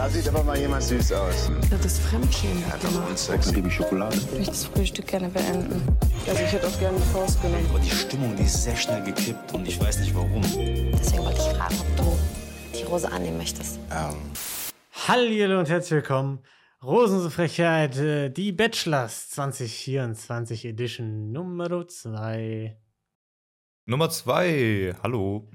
Da sieht aber mal jemand süß aus. Das ist Fremdschämen. Hat doch wohl Sex. Ich Schokolade. Ich möchte das Frühstück gerne beenden. Also ich hätte auch gerne die Faust genommen. Aber die Stimmung, die ist sehr schnell gekippt und ich weiß nicht warum. Deswegen wollte ich fragen, ob du die Rose annehmen möchtest. Ähm, Hallo und herzlich willkommen. Rosenfrechheit, äh, die Bachelors 2024 Edition Nummer 2. Nummer zwei. Hallo.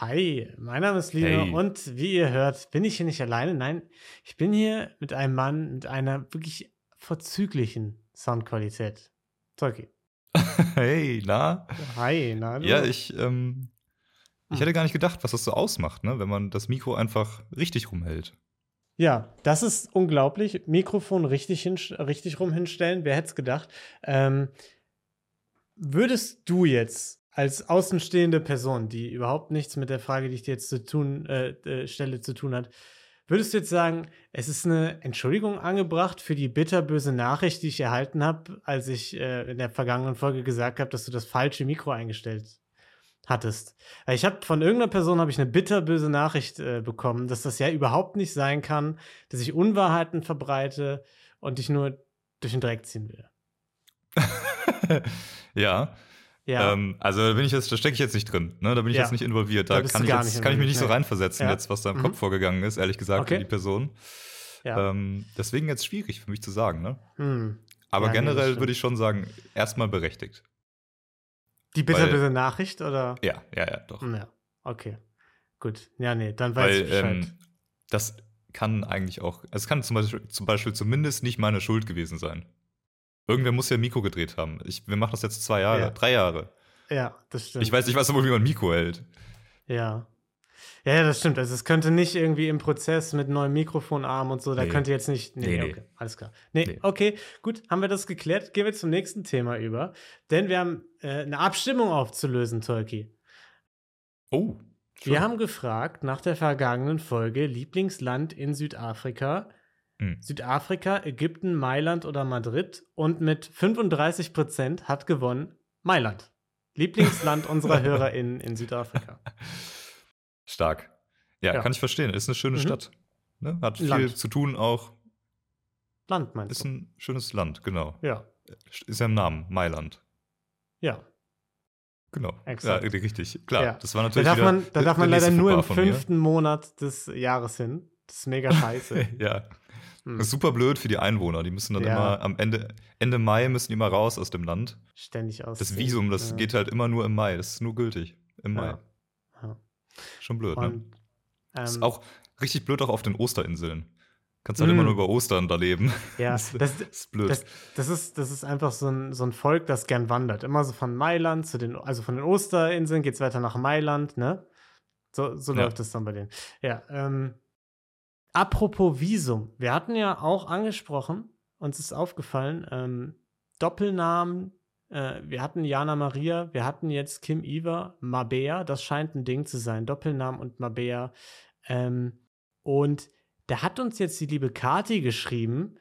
Hi, mein Name ist Lino Hey. und wie ihr hört, bin ich hier nicht alleine. Nein, ich bin hier mit einem Mann mit einer wirklich vorzüglichen Soundqualität. Tolki. Hey, na? Hi, na du? Ja, ich, ähm, ich Hm. hätte gar nicht gedacht, was das so ausmacht, ne? wenn man das Mikro einfach richtig rumhält. Ja, das ist unglaublich. Mikrofon richtig, hin, richtig rum hinstellen, wer hätte es gedacht. Ähm, würdest du jetzt als außenstehende Person, die überhaupt nichts mit der Frage, die ich dir jetzt zu tun, äh, äh, stelle, zu tun hat, würdest du jetzt sagen, es ist eine Entschuldigung angebracht für die bitterböse Nachricht, die ich erhalten habe, als ich äh, in der vergangenen Folge gesagt habe, dass du das falsche Mikro eingestellt hattest. Ich habe von irgendeiner Person habe ich eine bitterböse Nachricht äh, bekommen, dass das ja überhaupt nicht sein kann, dass ich Unwahrheiten verbreite und dich nur durch den Dreck ziehen will. ja. Ja, Ähm, also da bin ich jetzt, da stecke ich jetzt nicht drin, ne? Da bin ich Ja. jetzt nicht involviert. Da Da, kann ich jetzt, nicht kann ich mich nicht so reinversetzen, Ja. jetzt, was da im Mhm. Kopf vorgegangen ist, ehrlich gesagt, Okay. für die Person. ja. Ähm, deswegen jetzt schwierig für mich zu sagen, ne? hm. Aber nee, generell stimmt. würde ich schon sagen, erstmal berechtigt. Die bitterböse Nachricht oder? Ja, ja, ja, doch. Ja, okay. Gut. Ja, nee, dann weiß Weil ich Bescheid. ähm, das kann eigentlich auch, es kann zum Beispiel, zum Beispiel zumindest nicht meine Schuld gewesen sein. Irgendwer muss ja Mikro gedreht haben. Ich, wir machen das jetzt zwei Jahre, Ja. drei Jahre. ja, das stimmt. Ich weiß nicht, was wohl, wie man Mikro hält. Ja. Ja, das stimmt. Also es könnte nicht irgendwie im Prozess mit neuem Mikrofonarm und so, da Nee. könnte jetzt nicht. Nee, Nee, nee, nee. okay, alles klar. Nee, Nee. okay, gut, haben wir das geklärt. Gehen wir zum nächsten Thema über. Denn wir haben äh, eine Abstimmung aufzulösen, Tolki. Oh. Wir haben gefragt nach der vergangenen Folge Lieblingsland in Südafrika. Hm. Südafrika, Ägypten, Mailand oder Madrid. Und mit 35 Prozent hat gewonnen Mailand. Lieblingsland unserer HörerInnen in Südafrika. Stark. Ja, Ja. kann ich verstehen. Ist eine schöne Mhm. Stadt. Ne? Hat viel Land. zu tun auch. Land meinst Ist du? ein schönes Land, genau. Ja, Ist ja im Namen, Mailand. ja. Genau. Exakt. Ja, richtig. Klar, Ja. das war Da natürlich darf wieder man, da darf man der leider nur im fünften Monat des Jahres hin. Das ist mega scheiße. ja. Hm. Das ist super blöd für die Einwohner. Die müssen dann Ja. immer am Ende, Ende Mai müssen die immer raus aus dem Land. Ständig aus. Das Visum, das ja. geht halt immer nur im Mai. Das ist nur gültig. Im Mai. Ja. Schon blöd, ne? Und, ähm, Ist auch richtig blöd auch auf den Osterinseln. Kannst halt Mm. immer nur über Ostern da leben. ja, das, das, ist blöd. Das, das, ist, das ist einfach so ein, so ein Volk, das gern wandert. Immer so von Mailand zu den, also von den Osterinseln geht es weiter nach Mailand, ne? So, so Ja. läuft es dann bei denen. Ja, ähm, apropos Visum. Wir hatten ja auch angesprochen, uns ist aufgefallen, ähm, Doppelnamen, äh, wir hatten Jana Maria, wir hatten jetzt Kim Iver, Mabea, das scheint ein Ding zu sein, Doppelnamen und Mabea. Ähm, und da hat uns jetzt die liebe Kati geschrieben,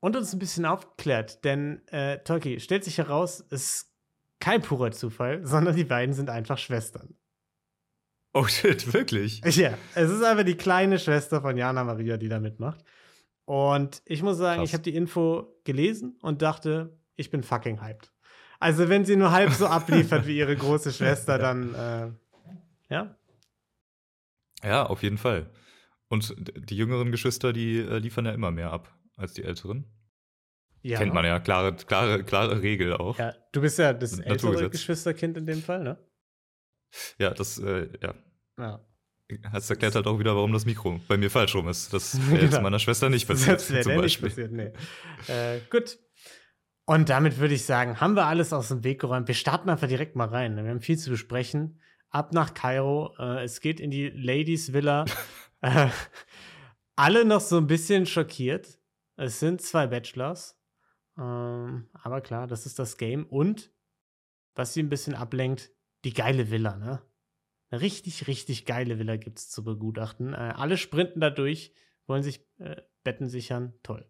und uns ein bisschen aufgeklärt, denn äh, Tolki stellt sich heraus, es ist kein purer Zufall, sondern die beiden sind einfach Schwestern. Oh shit, wirklich? Ja, es ist einfach die kleine Schwester von Jana Maria, die da mitmacht. Und ich muss sagen, Krass. ich habe die Info gelesen und dachte, ich bin fucking hyped. Also wenn sie nur halb so abliefert wie ihre große Schwester, dann äh, ja, Ja, auf jeden Fall. Und die jüngeren Geschwister, die äh, liefern ja immer mehr ab als die älteren. ja. Kennt man ja, klare, klare, klare Regel auch. Ja, du bist ja das ältere. Geschwisterkind in dem Fall, ne? Das, äh, ja. Ja. Das erklärt halt auch wieder, warum das Mikro bei mir falsch rum ist. Das wäre jetzt Genau. meiner Schwester nicht passiert, Das wäre zum dir nicht Beispiel. passiert, nee. äh, gut. Und damit würde ich sagen, haben wir alles aus dem Weg geräumt. Wir starten einfach direkt mal rein. Wir haben viel zu besprechen. Ab nach Kairo. Äh, es geht in die Ladies Villa. äh, alle noch so ein bisschen schockiert. Es sind zwei Bachelors. Ähm, aber klar, das ist das Game. Und was sie ein bisschen ablenkt, die geile Villa, ne? Eine richtig, richtig geile Villa gibt es zu begutachten. Äh, alle sprinten da durch, wollen sich äh, Betten sichern. Toll.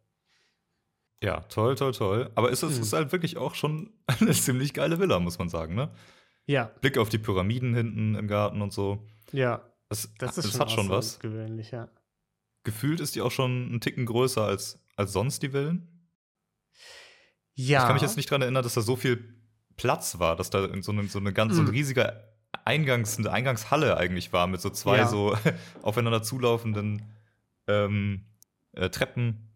Ja, toll, toll, toll. Aber es ist, Hm. ist halt wirklich auch schon eine ziemlich geile Villa, muss man sagen, ne? Ja, Blick auf die Pyramiden hinten im Garten und so. ja, Das, das ist das schon hat schon was. außergewöhnlich, ja. gefühlt ist die auch schon einen Ticken größer als, als sonst die Villen. Ja. Ich kann mich jetzt nicht daran erinnern, dass da so viel Platz war, dass da so eine, so eine ganz so ein Mm. riesiger Eingangs, eine Eingangshalle eigentlich war, mit so zwei Ja. so aufeinander zulaufenden ähm, äh, Treppen.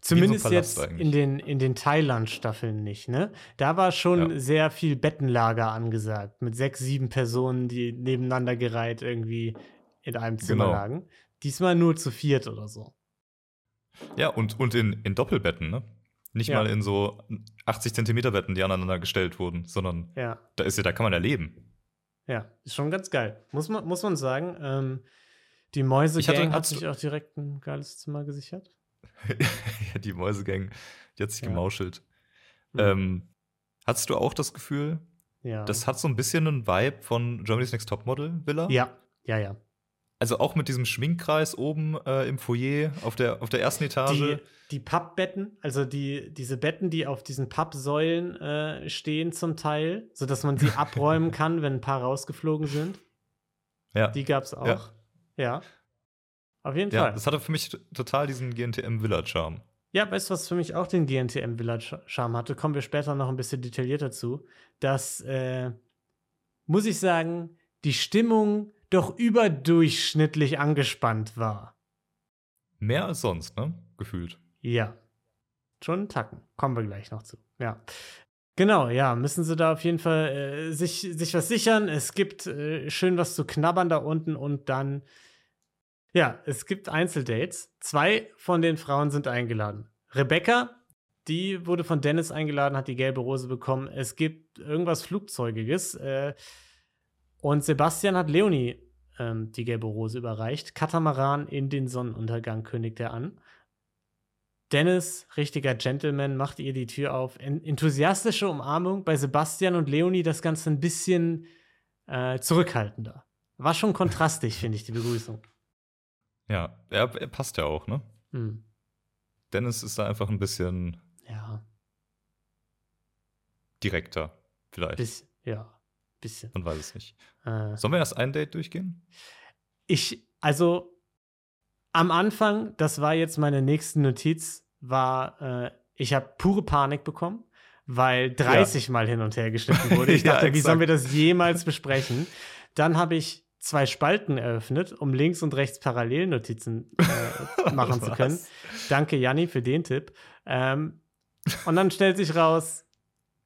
Zumindest Palast jetzt eigentlich. in den, in den Thailand-Staffeln nicht, ne? Da war schon Ja. sehr viel Bettenlager angesagt, mit sechs, sieben Personen, die nebeneinander gereiht irgendwie in einem Zimmer Genau. lagen. Diesmal nur zu viert oder so. Ja, und, und in, in Doppelbetten, ne? Nicht Ja. mal in so 80 Zentimeter Betten, die aneinander gestellt wurden, sondern Ja, da ist ja, da kann man ja leben. ja, ist schon ganz geil. Muss man, muss man sagen. Ähm, die Mäuse-Gang hat sich auch direkt ein geiles Zimmer gesichert. ja, die Mäusegang, die hat sich Ja. gemauschelt. Mhm. Ähm, hattest du auch das Gefühl, Ja. das hat so ein bisschen einen Vibe von Germany's Next Topmodel Villa? ja, ja, ja. Also auch mit diesem Schminkkreis oben äh, im Foyer auf der, auf der ersten Etage. Die, die Pappbetten, also die, diese Betten, die auf diesen Pappsäulen äh, stehen zum Teil, sodass man sie abräumen kann, wenn ein paar rausgeflogen sind. ja. Die gab es auch. Ja. Ja. Auf jeden ja, Fall. das hatte für mich total diesen GNTM Villa Charme. Ja, weißt du, was für mich auch den GNTM Village Charme hatte? Kommen wir später noch ein bisschen detaillierter zu. Das, äh, muss ich sagen, die Stimmung doch überdurchschnittlich angespannt war. Mehr als sonst, ne? Gefühlt. Ja. Schon einen Tacken. Kommen wir gleich noch zu. Ja. Genau, ja, müssen sie da auf jeden Fall äh, sich, sich was sichern. Es gibt äh, schön was zu knabbern da unten und dann, ja, es gibt Einzeldates. Zwei von den Frauen sind eingeladen. Rebecca, die wurde von Dennis eingeladen, hat die gelbe Rose bekommen. Es gibt irgendwas Flugzeugiges. Äh, und Sebastian hat Leonie ähm, die gelbe Rose überreicht. Katamaran in den Sonnenuntergang kündigt er an. Dennis, richtiger Gentleman, macht ihr die Tür auf. En enthusiastische Umarmung. Bei Sebastian und Leonie das Ganze ein bisschen äh, zurückhaltender. War schon kontrastig, finde ich, die Begrüßung. Ja, er, er passt ja auch, ne? Hm. Dennis ist da einfach ein bisschen Ja, direkter, vielleicht. bisschen, ja, bisschen. Man weiß es nicht. Äh, Sollen wir erst ein Date durchgehen? ich, also am Anfang, das war jetzt meine nächste Notiz, war, äh, ich habe pure Panik bekommen, weil 30 Mal hin und her geschnitten wurde. Ich Ja, dachte, wie exakt. sollen wir das jemals besprechen? Dann habe ich zwei Spalten eröffnet, um links und rechts Parallelnotizen äh, machen zu können. Danke, Janni, für den Tipp. Ähm, und dann stellt sich raus,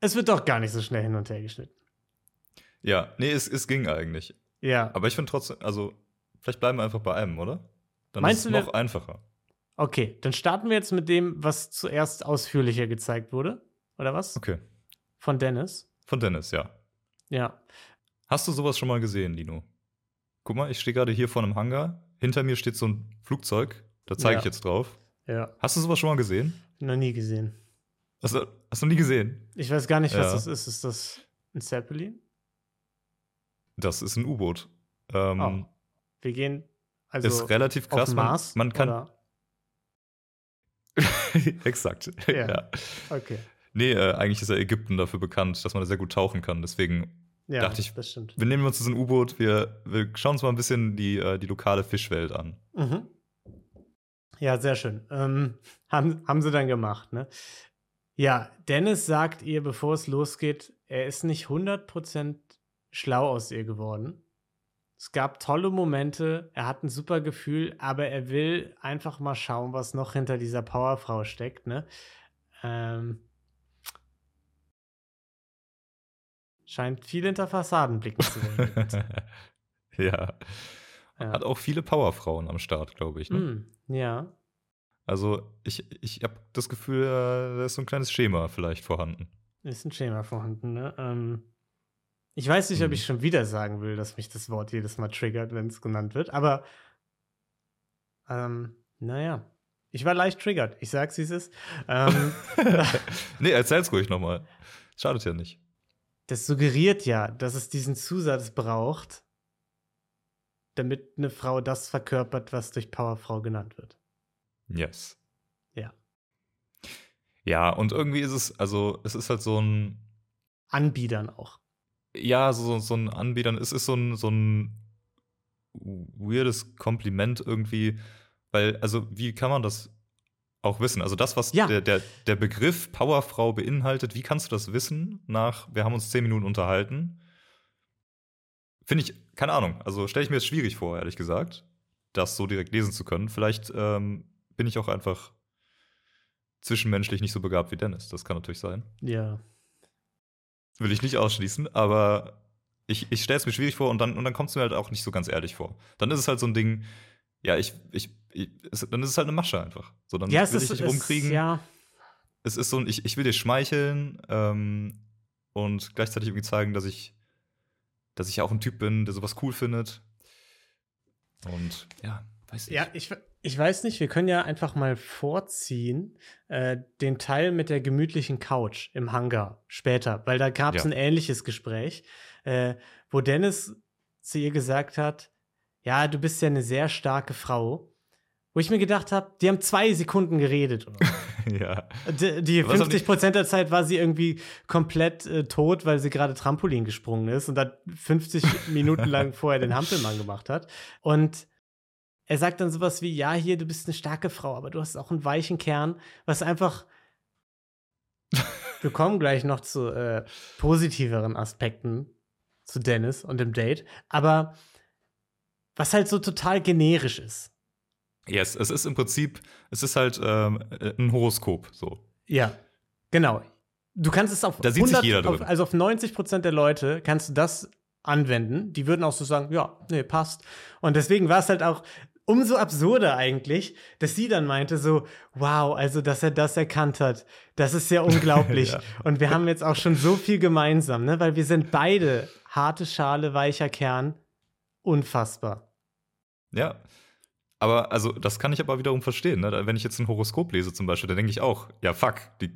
es wird doch gar nicht so schnell hin und her geschnitten. Ja, nee, es, es ging eigentlich. Ja, Aber ich finde trotzdem, also, vielleicht bleiben wir einfach bei einem, oder? Dann Meinst ist es noch einfacher. okay, dann starten wir jetzt mit dem, was zuerst ausführlicher gezeigt wurde. Oder was? Okay. Von Dennis. Von Dennis, ja. Ja. Hast du sowas schon mal gesehen, Lino? Guck mal, ich stehe gerade hier vor einem Hangar. Hinter mir steht so ein Flugzeug. Da zeige Ja. ich jetzt drauf. Ja. Hast du sowas schon mal gesehen? Noch nie gesehen. Hast du, hast du nie gesehen? Ich weiß gar nicht, was Ja. das ist. Ist das ein Zeppelin? Das ist ein U-Boot. Ähm, Oh. Wir gehen also ist relativ krass. Man, Mars. man kann. Exakt. Ja. ja. Okay. Nee, äh, eigentlich ist ja Ägypten dafür bekannt, dass man da sehr gut tauchen kann. Deswegen, Ja, Dachte ich- wir nehmen uns das ein U-Boot, wir, wir schauen uns mal ein bisschen die, äh, die lokale Fischwelt an. Mhm. Ja, sehr schön. Ähm, haben, haben sie dann gemacht, ne? Ja, Dennis sagt ihr, bevor es losgeht, er ist nicht 100% schlau aus ihr geworden. Es gab tolle Momente, er hat ein super Gefühl, aber er will einfach mal schauen, was noch hinter dieser Powerfrau steckt, ne? Ähm, scheint viel hinter Fassaden blicken zu wollen. ja. Ja. Hat auch viele Powerfrauen am Start, glaube ich. Ne? Mm, ja, Also, ich, ich habe das Gefühl, äh, da ist so ein kleines Schema vielleicht vorhanden. Ist ein Schema vorhanden, ne? Ähm, ich weiß nicht, ob ich schon wieder sagen will, dass mich das Wort jedes Mal triggert, wenn es genannt wird, aber ähm, naja. Ich war leicht triggert. Ich sag's, wie es ist. Ähm, nee, erzähl's ruhig nochmal. Schadet ja nicht. das suggeriert ja, dass es diesen Zusatz braucht, damit eine Frau das verkörpert, was durch Powerfrau genannt wird. Yes. Ja. Ja, und irgendwie ist es, also, es ist halt so ein, Anbietern auch. Ja, so, so ein Anbietern, es ist so ein, so ein weirdes Kompliment irgendwie, Weil, also, wie kann man das auch wissen? Also, das, was Ja. der, der, der Begriff Powerfrau beinhaltet, wie kannst du das wissen nach, wir haben uns zehn Minuten unterhalten? Finde ich, keine Ahnung. Also, stelle ich mir jetzt schwierig vor, ehrlich gesagt, das so direkt lesen zu können. Vielleicht ähm, bin ich auch einfach zwischenmenschlich nicht so begabt wie Dennis. Das kann natürlich sein. Ja. Will ich nicht ausschließen, aber ich, ich stelle es mir schwierig vor und dann, und dann kommt es mir halt auch nicht so ganz ehrlich vor. Dann ist es halt so ein Ding, ja, ich, ich, ich es, dann ist es halt eine Masche einfach. So, dann Ja, es will ich dich es, rumkriegen. ja, Es ist so ein, ich, ich will dir schmeicheln ähm, und gleichzeitig irgendwie zeigen, dass ich, dass ich auch ein Typ bin, der sowas cool findet. Und ja, weiß ich. Ja, ich, ich weiß nicht, wir können ja einfach mal vorziehen, äh, den Teil mit der gemütlichen Couch im Hangar später, weil da gab es Ja. ein ähnliches Gespräch, äh, wo Dennis zu ihr gesagt hat, ja, du bist ja eine sehr starke Frau. Wo ich mir gedacht habe, die haben zwei Sekunden geredet. Ja. die die- 50 Prozent der Zeit war sie irgendwie komplett äh, tot, weil sie gerade Trampolin gesprungen ist und dann 50 Minuten lang vorher den Hampelmann gemacht hat. Und er sagt dann sowas wie, ja, hier, du bist eine starke Frau, aber du hast auch einen weichen Kern, was einfach Wir kommen gleich noch zu äh, positiveren Aspekten zu Dennis und dem Date, aber was halt so total generisch ist. Yes, es ist im Prinzip, es ist halt ähm, ein Horoskop, so. Ja, genau. Du kannst es auf Da sieht sich jeder auf, drin. also auf 90 Prozent der Leute kannst du das anwenden. Die würden auch so sagen, ja, nee, passt. Und deswegen war es halt auch umso absurder eigentlich, dass sie dann meinte so, wow, also dass er das erkannt hat, das ist ja unglaublich. Ja. Und wir haben jetzt auch schon so viel gemeinsam, ne? weil wir sind beide harte Schale, weicher Kern, unfassbar. Ja. Aber also, das kann ich aber wiederum verstehen. Ne? Wenn ich jetzt ein Horoskop lese zum Beispiel, dann denke ich auch, ja, fuck, die,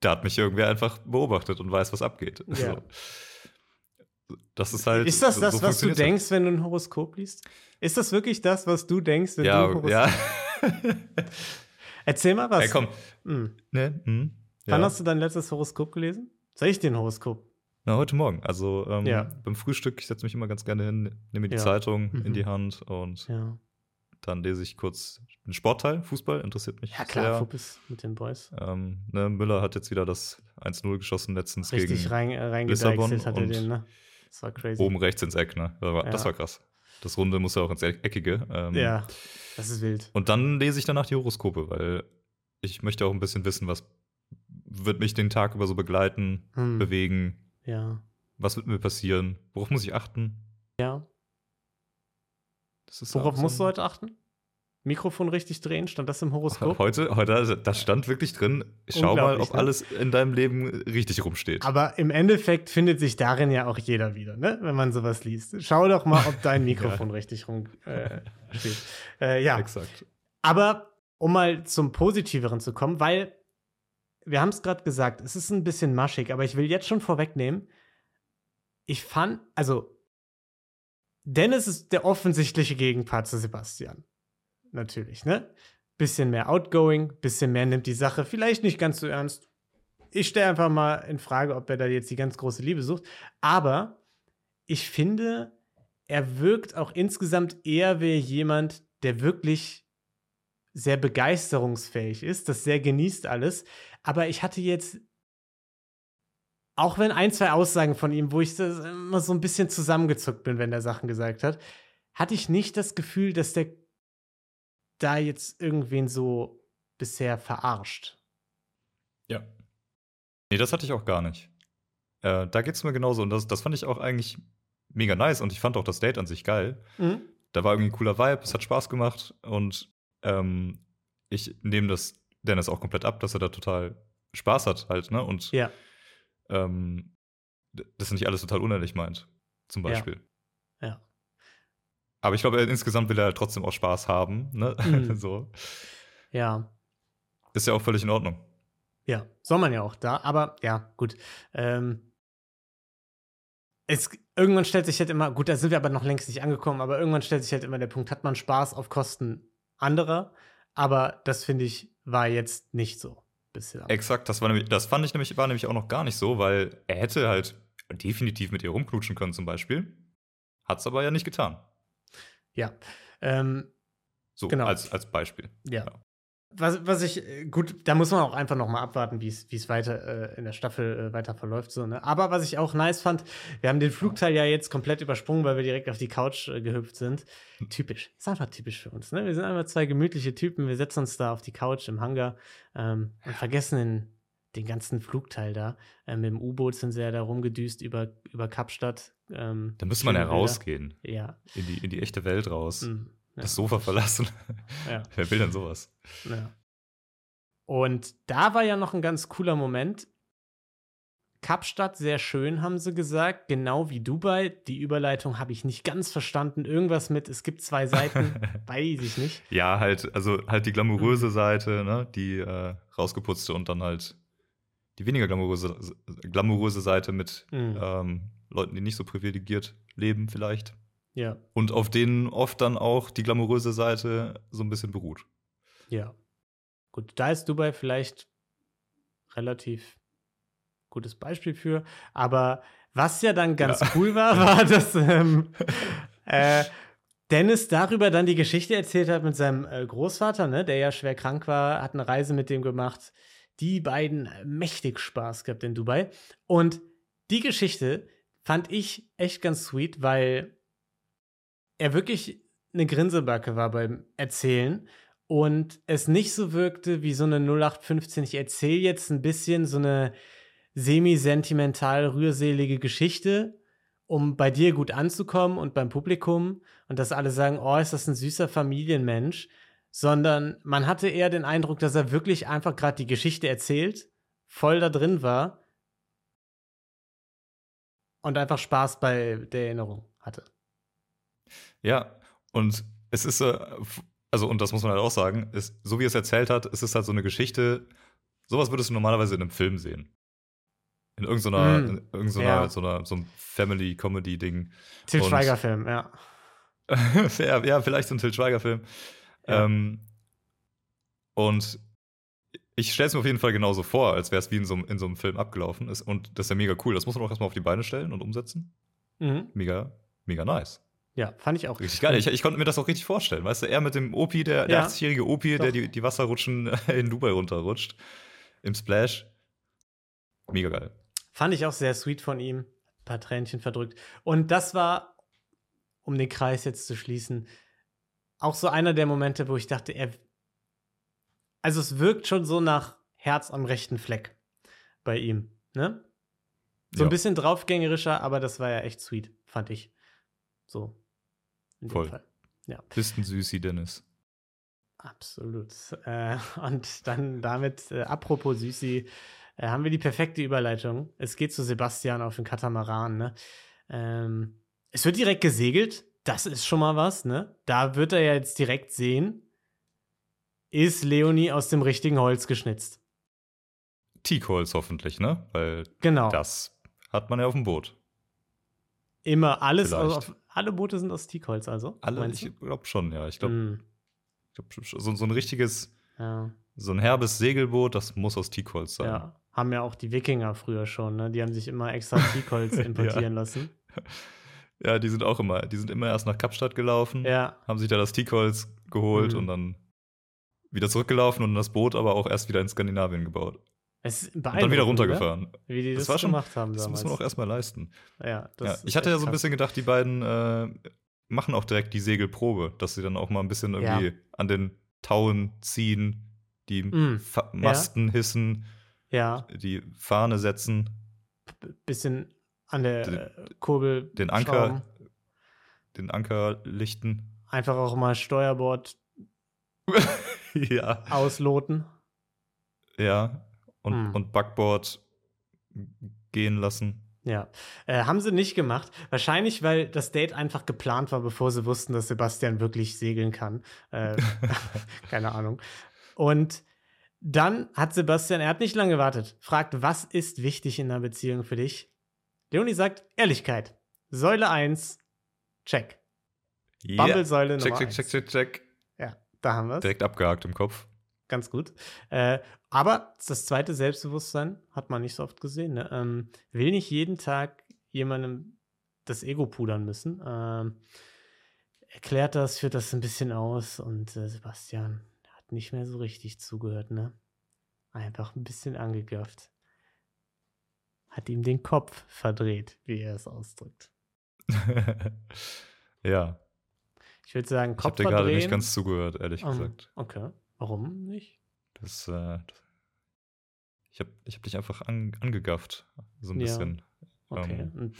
da hat mich irgendwer einfach beobachtet und weiß, was abgeht. Ja. So. Das ist halt. ist das das, so was du halt. denkst, wenn du ein Horoskop liest? Ist das wirklich das, was du denkst, wenn du ein Ja, Horoskop ja. Erzähl mal was. Ey, komm. Hm. Ne? Hm? Wann Ja. hast du dein letztes Horoskop gelesen? Soll ich dir ein Horoskop? Na, heute Morgen. Also ähm, Ja. beim Frühstück, ich setze mich immer ganz gerne hin, nehme die Ja. Zeitung Mhm. in die Hand und Ja. dann lese ich kurz den Sportteil, Fußball, interessiert mich Ja, klar, sehr. Fuppes mit den Boys. Ähm, ne, Müller hat jetzt wieder das 1-0 geschossen letztens Richtig gegen rein, äh, Lissabon hat er den, ne? Das war crazy. oben rechts ins Eck. Ne? Das, war, das Ja. war krass. Das Runde muss ja auch ins Eck- Eckige. Ähm, Ja, das ist wild. Und dann lese ich danach die Horoskope, weil ich möchte auch ein bisschen wissen, was wird mich den Tag über so begleiten, Hm. bewegen, Ja. was wird mir passieren, worauf muss ich achten. Ja. Das Worauf so musst du heute achten? Mikrofon richtig drehen? Stand das im Horoskop? Heute, heute, also, da stand wirklich drin, schau mal, ob ne? alles in deinem Leben richtig rumsteht. Aber im Endeffekt findet sich darin ja auch jeder wieder, ne? Wenn man sowas liest. Schau doch mal, ob dein Mikrofon richtig rum äh. Äh, ja. Exakt. Aber um mal zum Positiveren zu kommen, weil wir haben es gerade gesagt, es ist ein bisschen maschig, aber ich will jetzt schon vorwegnehmen, ich fand, also Dennis ist der offensichtliche Gegenpart zu Sebastian. Natürlich, ne? Bisschen mehr outgoing, bisschen mehr nimmt die Sache vielleicht nicht ganz so ernst. Ich stelle einfach mal in Frage, ob er da jetzt die ganz große Liebe sucht. Aber ich finde, er wirkt auch insgesamt eher wie jemand, der wirklich sehr begeisterungsfähig ist, das sehr genießt alles. Aber ich hatte jetzt, auch wenn ein, zwei Aussagen von ihm, wo ich immer so ein bisschen zusammengezuckt bin, wenn er Sachen gesagt hat, hatte ich nicht das Gefühl, dass der da jetzt irgendwen so bisher verarscht. Ja. Nee, das hatte ich auch gar nicht. Äh, da geht es mir genauso. Und das, das fand ich auch eigentlich mega nice. Und ich fand auch das Date an sich geil. Mhm. Da war irgendwie ein cooler Vibe, es hat Spaß gemacht. Und ähm, ich nehme das Dennis auch komplett ab, dass er da total Spaß hat halt, ne? Und Ja, ähm, d- dass er nicht alles total unehrlich meint, zum Ja. Beispiel. ja. Aber ich glaube, er- insgesamt will er halt trotzdem auch Spaß haben, ne? Mhm. so. Ja, Ist ja auch völlig in Ordnung. Ja, soll man ja auch da, aber ja, gut. Ähm, es, irgendwann stellt sich halt immer, gut, da sind wir aber noch längst nicht angekommen, aber irgendwann stellt sich halt immer der Punkt, hat man Spaß auf Kosten anderer? Aber das finde ich, war jetzt nicht so bisher. Exakt, das war nämlich, das fand ich nämlich, war nämlich auch noch gar nicht so, weil er hätte halt definitiv mit ihr rumknutschen können, zum Beispiel. Hat's aber ja nicht getan. Ja. Ähm, So Genau. als, als Beispiel. Ja. Ja. Was, was ich, äh, gut, da muss man auch einfach noch mal abwarten, wie es wie es weiter äh, in der Staffel äh, weiter verläuft. So, ne? Aber was ich auch nice fand, wir haben den Flugteil ja jetzt komplett übersprungen, weil wir direkt auf die Couch äh, gehüpft sind. Typisch. Ist einfach typisch für uns. Ne? Wir sind einfach zwei gemütliche Typen. Wir setzen uns da auf die Couch im Hangar ähm, und vergessen den, den ganzen Flugteil da. Ähm, mit dem U-Boot sind sie ja da rumgedüst über, über Kapstadt. Ähm, Da müsste man ja rausgehen. Ja. In die, in die echte Welt raus. mm, ja. Das Sofa verlassen. Ja. Wer will denn sowas? Ja. Und da war ja noch ein ganz cooler Moment. Kapstadt, sehr schön, haben sie gesagt. Genau wie Dubai. Die Überleitung habe ich nicht ganz verstanden. Irgendwas mit, es gibt zwei Seiten, weiß ich nicht. Ja, halt, also halt die glamouröse Seite, ne? Die äh, rausgeputzte und dann halt die weniger glamouröse, glamouröse Seite mit Mhm. ähm, Leuten, die nicht so privilegiert leben, vielleicht. Ja, Und auf denen oft dann auch die glamouröse Seite so ein bisschen beruht. ja. Gut, da ist Dubai vielleicht relativ gutes Beispiel für. Aber was ja dann ganz Ja. cool war, war, dass ähm, äh, Dennis darüber dann die Geschichte erzählt hat mit seinem äh, Großvater, ne, der ja schwer krank war, hat eine Reise mit dem gemacht. Die beiden äh, mächtig Spaß gehabt in Dubai. Und die Geschichte fand ich echt ganz sweet, weil er wirklich eine Grinsebacke war beim Erzählen und es nicht so wirkte wie so eine 0815. Ich erzähle jetzt ein bisschen so eine semi-sentimental rührselige Geschichte, um bei dir gut anzukommen und beim Publikum und dass alle sagen, oh, ist das ein süßer Familienmensch, sondern man hatte eher den Eindruck, dass er wirklich einfach gerade die Geschichte erzählt, voll da drin war und einfach Spaß bei der Erinnerung hatte. Ja, und es ist, äh, also, und das muss man halt auch sagen, ist, so wie er es erzählt hat, es ist halt so eine Geschichte, sowas würdest du normalerweise in einem Film sehen. In irgendeiner, Mm, in irgendeiner, ja. so, einer, so einem Family-Comedy-Ding. Til Und- Schweiger-Film, ja. ja, ja, vielleicht so ein Til Schweiger-Film. Ja. Ähm, und ich stelle es mir auf jeden Fall genauso vor, als wäre es wie in so, einem- in so einem Film abgelaufen ist. Und das ist ja mega cool. Das muss man auch erstmal auf die Beine stellen und umsetzen. Mhm. Mega, mega nice. Ja, fand ich auch. Richtig geil. Ich, ich konnte mir das auch richtig vorstellen. Weißt du, er mit dem Opi, der, der Ja. 80-jährige Opi, Doch. der die, die Wasserrutschen in Dubai runterrutscht. Im Splash. Mega geil. Fand ich auch sehr sweet von ihm. Ein paar Tränchen verdrückt. Und das war, um den Kreis jetzt zu schließen, auch so einer der Momente, wo ich dachte, er. Also es wirkt schon so nach Herz am rechten Fleck bei ihm, ne? So ein Ja. bisschen draufgängerischer, aber das war ja echt sweet, fand ich. So. In dem Voll. Fall. Ja. Bist ein Süßi, Dennis. Absolut. Äh, und dann damit, äh, apropos Süßi, äh, haben wir die perfekte Überleitung. Es geht zu Sebastian auf den Katamaran. Ne? Ähm, es wird direkt gesegelt. Das ist schon mal was. Ne? Da wird er ja jetzt direkt sehen, ist Leonie aus dem richtigen Holz geschnitzt. Teakholz hoffentlich, ne? Weil Genau. das hat man ja auf dem Boot. Immer alles. Vielleicht. Aus, alle Boote sind aus Teakholz, also. Alle, ich glaube schon, ja. Ich glaube, Mm, glaub, so, so ein richtiges, ja. so ein herbes Segelboot, das muss aus Teakholz sein. ja. Haben ja auch die Wikinger früher schon. Ne? Die haben sich immer extra Teakholz importieren lassen. Ja, die sind auch immer, die sind immer erst nach Kapstadt gelaufen, Ja. haben sich da das Teakholz geholt Mhm. und dann wieder zurückgelaufen und das Boot aber auch erst wieder in Skandinavien gebaut. Und dann wieder oder? runtergefahren. Wie die das, Das war schon- gemacht haben Das damals. muss man auch erstmal leisten. ja, Ja, ich hatte ja so ein bisschen gedacht, die beiden äh, machen auch direkt die Segelprobe, dass sie dann auch mal ein bisschen Ja. irgendwie an den Tauen ziehen, die Mm, Masten hissen, Ja, die Fahne setzen, b- bisschen an der Den- äh, Kurbel. den Anker, schrauben. den Anker lichten. Einfach auch mal Steuerbord ja, ausloten. ja. Und, Hm. und Backboard gehen lassen. Ja. Äh, haben sie nicht gemacht. Wahrscheinlich, weil das Date einfach geplant war, bevor sie wussten, dass Sebastian wirklich segeln kann. Äh, keine Ahnung. Und dann hat Sebastian, er hat nicht lange gewartet, fragt, was ist wichtig in einer Beziehung für dich? Leonie sagt, Ehrlichkeit. Säule 1, check. Ja. Bumble-Säule Check, Nummer check, check, check, check. Da haben wir es. Direkt abgehakt im Kopf. Ganz gut. Äh, aber das zweite Selbstbewusstsein hat man nicht so oft gesehen. Ne? Ähm, will nicht jeden Tag jemandem das Ego pudern müssen. Ähm, erklärt das, führt das ein bisschen aus und äh, Sebastian hat nicht mehr so richtig zugehört, ne? Einfach ein bisschen angegafft. Hat ihm den Kopf verdreht, wie er es ausdrückt. ja. Ich würde sagen, Ich Kopf habe dir gerade nicht ganz zugehört, ehrlich Ähm, gesagt. Okay. Warum nicht? Das, äh, ich habe ich hab dich einfach an, angegafft. So ein Ja. bisschen. Okay. Ähm, Und,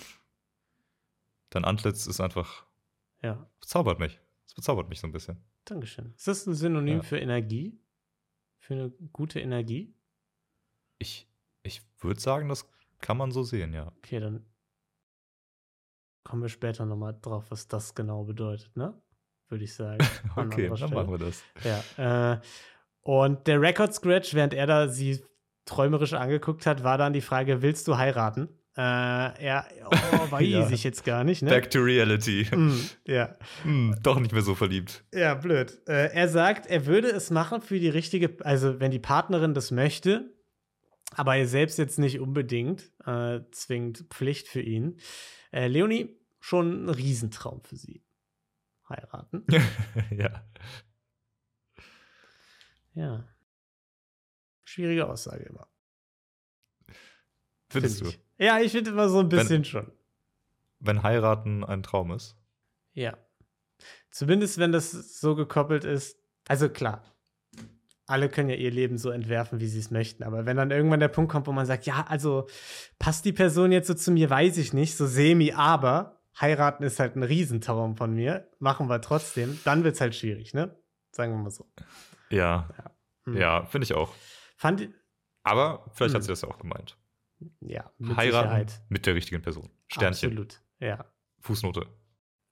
Dein Antlitz ist einfach, ja, bezaubert mich. Es bezaubert mich so ein bisschen. Dankeschön. Ist das ein Synonym Ja. für Energie? Für eine gute Energie? Ich, ich würde sagen, das kann man so sehen, ja. Okay, dann kommen wir später nochmal drauf, was das genau bedeutet, ne? Würde ich sagen. Okay, dann machen wir das. Ja. Äh, und der Record Scratch, während er da sie träumerisch angeguckt hat, war dann die Frage: Willst du heiraten? Äh, er, oh, weiß Ja. ich jetzt gar nicht, ne? Back to reality. Mm, ja. Hm, doch nicht mehr so verliebt. Ja, blöd. Äh, er sagt, er würde es machen für die richtige, also wenn die Partnerin das möchte, aber er selbst jetzt nicht unbedingt äh, zwingend Pflicht für ihn. Äh, Leonie, schon ein Riesentraum für sie. Heiraten. ja. Ja. Schwierige Aussage immer. Findest find du? Ja, ich finde immer so ein Wenn- bisschen schon. Wenn heiraten ein Traum ist? Ja. Zumindest wenn das so gekoppelt ist. Also klar, alle können ja ihr Leben so entwerfen, wie sie es möchten. Aber wenn dann irgendwann der Punkt kommt, wo man sagt, ja, also passt die Person jetzt so zu mir, weiß ich nicht, so semi, aber heiraten ist halt ein Riesentraum von mir, machen wir trotzdem, dann wird es halt schwierig, ne? Sagen wir mal so. Ja. Hm. Ja, finde ich auch. Fand, Aber vielleicht hat Hm. sie das ja auch gemeint. ja, mit heiraten Sicherheit. mit der richtigen Person. Sternchen. Absolut, ja. Fußnote.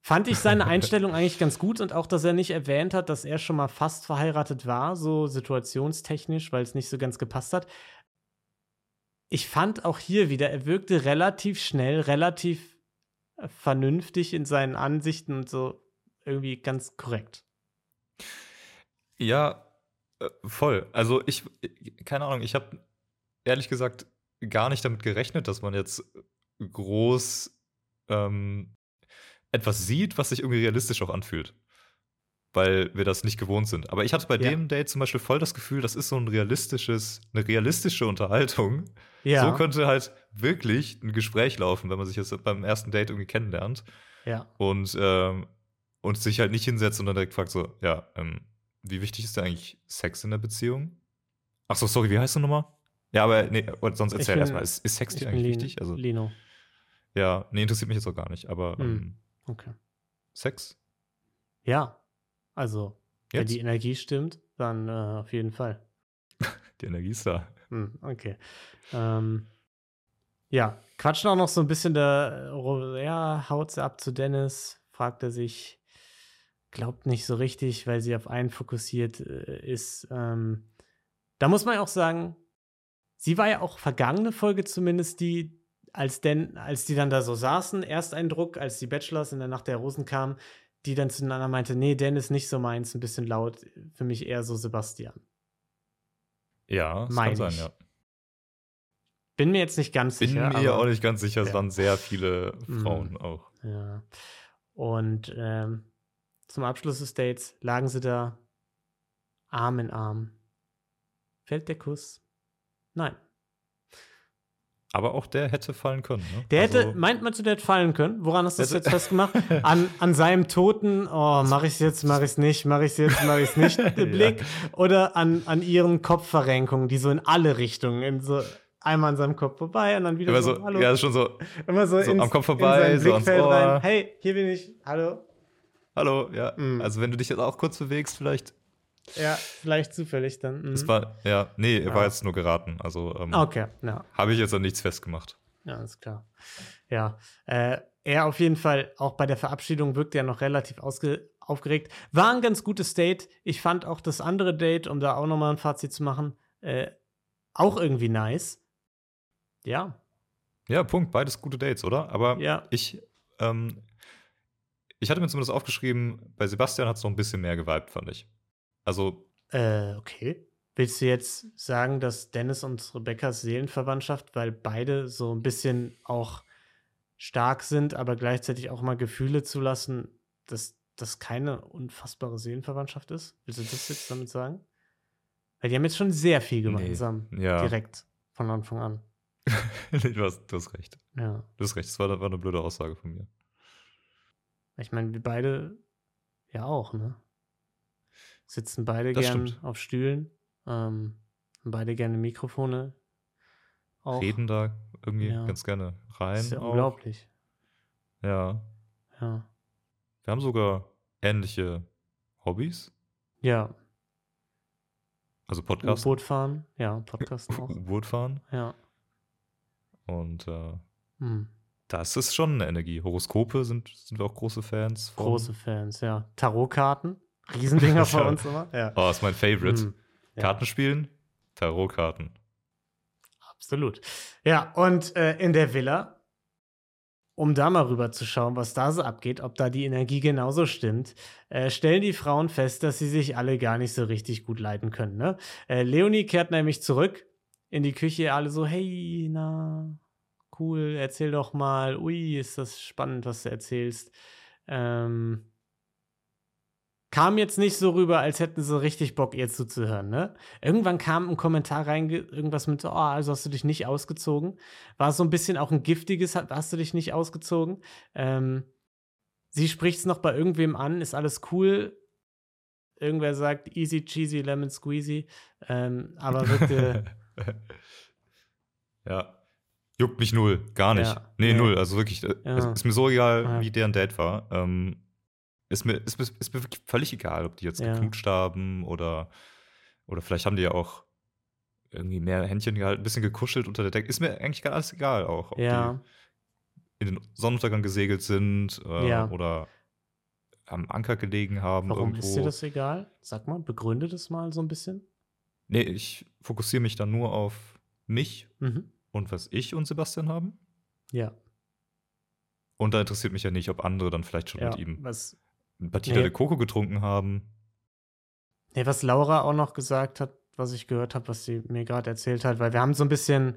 Fand ich seine Einstellung eigentlich ganz gut und auch, dass er nicht erwähnt hat, dass er schon mal fast verheiratet war, so situationstechnisch, weil es nicht so ganz gepasst hat. Ich fand auch hier wieder, er wirkte relativ schnell, relativ vernünftig in seinen Ansichten und so irgendwie ganz korrekt. Ja, äh, voll. Also ich, keine Ahnung, ich habe ehrlich gesagt gar nicht damit gerechnet, dass man jetzt groß ähm, etwas sieht, was sich irgendwie realistisch auch anfühlt. Weil wir das nicht gewohnt sind. Aber ich hatte bei Ja. dem Date zum Beispiel voll das Gefühl, das ist so ein realistisches, eine realistische Unterhaltung. Ja, So könnte halt wirklich ein Gespräch laufen, wenn man sich jetzt beim ersten Date irgendwie kennenlernt ja, und, ähm, und sich halt nicht hinsetzt und dann direkt fragt so, ja, ähm, wie wichtig ist denn eigentlich Sex in der Beziehung? Ach so, sorry, wie heißt du nochmal? Ja, aber nee, sonst erzähl erstmal, ist, ist Sex dir eigentlich Lin- wichtig? Also, Lino. ja, nee, interessiert mich jetzt auch gar nicht, aber Hm. ähm, Okay. Sex? Ja, also, wenn Jetzt? die Energie stimmt, dann äh, auf jeden Fall. Die Energie ist da. Hm, okay. Ähm, ja, quatschen auch noch so ein bisschen da, äh, ja, haut sie ab zu Dennis, fragt er sich, glaubt nicht so richtig, weil sie auf einen fokussiert äh, ist. Ähm, da muss man ja auch sagen, sie war ja auch vergangene Folge zumindest die, als, denn, als die dann da so saßen, Ersteindruck, als die Bachelors in der Nacht der Rosen kamen, die dann zueinander meinte, nee, Dennis nicht so meins, ein bisschen laut, für mich eher so Sebastian. Ja, das Mein kann sein, ja. Bin mir jetzt nicht ganz Bin sicher. mir aber- auch nicht ganz sicher, es Ja. waren sehr viele Mhm. Frauen auch. Ja. Und ähm, zum Abschluss des Dates lagen sie da Arm in Arm. Fällt der Kuss? Nein. Aber auch der hätte fallen können, ne? Der hätte, Also- meint man, zu der hätte fallen können? Woran hast du das jetzt festgemacht? An, an seinem toten, oh, mach ich's jetzt, mach ich's nicht, mach ich's jetzt, mach ich's nicht, Blick? Oder an, an ihren Kopfverrenkungen, die so in alle Richtungen, in so einmal an seinem Kopf vorbei und dann wieder Immer so, so, hallo. ja, schon so, Immer so, so ins, am Kopf vorbei, so ans Ohr. rein. Hey, hier bin ich, hallo. hallo, ja. Mhm. Also wenn du dich jetzt auch kurz bewegst, vielleicht. Ja, vielleicht zufällig dann. Mhm. Es war, ja, nee, war Ja. jetzt nur geraten. Also ähm, Okay, ja. habe ich jetzt an nichts festgemacht. Ja, ist klar. Ja, äh, er auf jeden Fall, auch bei der Verabschiedung wirkte er noch relativ aufgeregt. War ein ganz gutes Date. Ich fand auch das andere Date, um da auch nochmal ein Fazit zu machen, äh, auch irgendwie nice. Ja, Ja, Punkt. Beides gute Dates, oder? Aber ja. ich, ähm, ich hatte mir zumindest aufgeschrieben, bei Sebastian hat es noch ein bisschen mehr geweibt, fand ich. Also, Äh, okay. Willst du jetzt sagen, dass Dennis und Rebecca's Seelenverwandtschaft, weil beide so ein bisschen auch stark sind, aber gleichzeitig auch mal Gefühle zulassen, dass das keine unfassbare Seelenverwandtschaft ist? Willst du das jetzt damit sagen? Weil die haben jetzt schon sehr viel gemeinsam. Ja. Direkt von Anfang an. du, hast, du hast recht. Ja. Du hast recht. Das war, war eine blöde Aussage von mir. Ich meine, wir beide ja auch, ne? Sitzen beide Das gern stimmt. auf Stühlen, ähm, haben beide gerne Mikrofone. Auch. Reden da irgendwie Ja. ganz gerne rein. Das ist ja auch. unglaublich. Ja. Ja. Wir haben sogar ähnliche Hobbys. Ja. Also Podcast. U-Boot fahren. Ja, Podcasten auch. U-Boot fahren. Ja. Und äh, Hm. das ist schon eine Energie. Horoskope sind, sind wir auch große Fans von. Große Fans, ja. Tarotkarten. Riesendinger Ja. uns immer. Ja. Oh, ist mein Favorite. Hm. Ja. Kartenspielen, Tarotkarten. Absolut. Ja, und äh, in der Villa, um da mal rüber zu schauen, was da so abgeht, ob da die Energie genauso stimmt, äh, stellen die Frauen fest, dass sie sich alle gar nicht so richtig gut leiden können. Ne? Äh, Leonie kehrt nämlich zurück in die Küche, alle so, hey, na, cool, erzähl doch mal, ui, ist das spannend, was du erzählst. Ähm, kam jetzt nicht so rüber, als hätten sie richtig Bock, ihr zuzuhören, ne? Irgendwann kam ein Kommentar rein, irgendwas mit, so, oh, also hast du dich nicht ausgezogen. War so ein bisschen auch ein giftiges, hast du dich nicht ausgezogen. Ähm, sie spricht es noch bei irgendwem an, ist alles cool. Irgendwer sagt easy cheesy lemon squeezy, ähm, aber wirkte, ja. Juckt mich null. Gar nicht. Ja, nee, nee. null. Also wirklich, äh, Ja. es ist mir so egal, Ja. wie deren Date war. Ähm, ist, mir, ist, mir, ist mir wirklich völlig egal, ob die jetzt Ja. geknutscht haben oder, oder vielleicht haben die ja auch irgendwie mehr Händchen gehalten, ein bisschen gekuschelt unter der Decke. Ist mir eigentlich gar alles egal auch. Ob ja, die in den Sonnenuntergang gesegelt sind äh, Ja. oder am Anker gelegen haben warum irgendwo. ist dir das egal? Sag mal, begründe das mal so ein bisschen. Nee, ich fokussiere mich dann nur auf mich Mhm. und was ich und Sebastian haben. Ja, Und da interessiert mich ja nicht, ob andere dann vielleicht schon ja, mit ihm was, Batida Nee. de Coco getrunken haben. Nee, was Laura auch noch gesagt hat, was ich gehört habe, was sie mir gerade erzählt hat, weil wir haben so ein bisschen,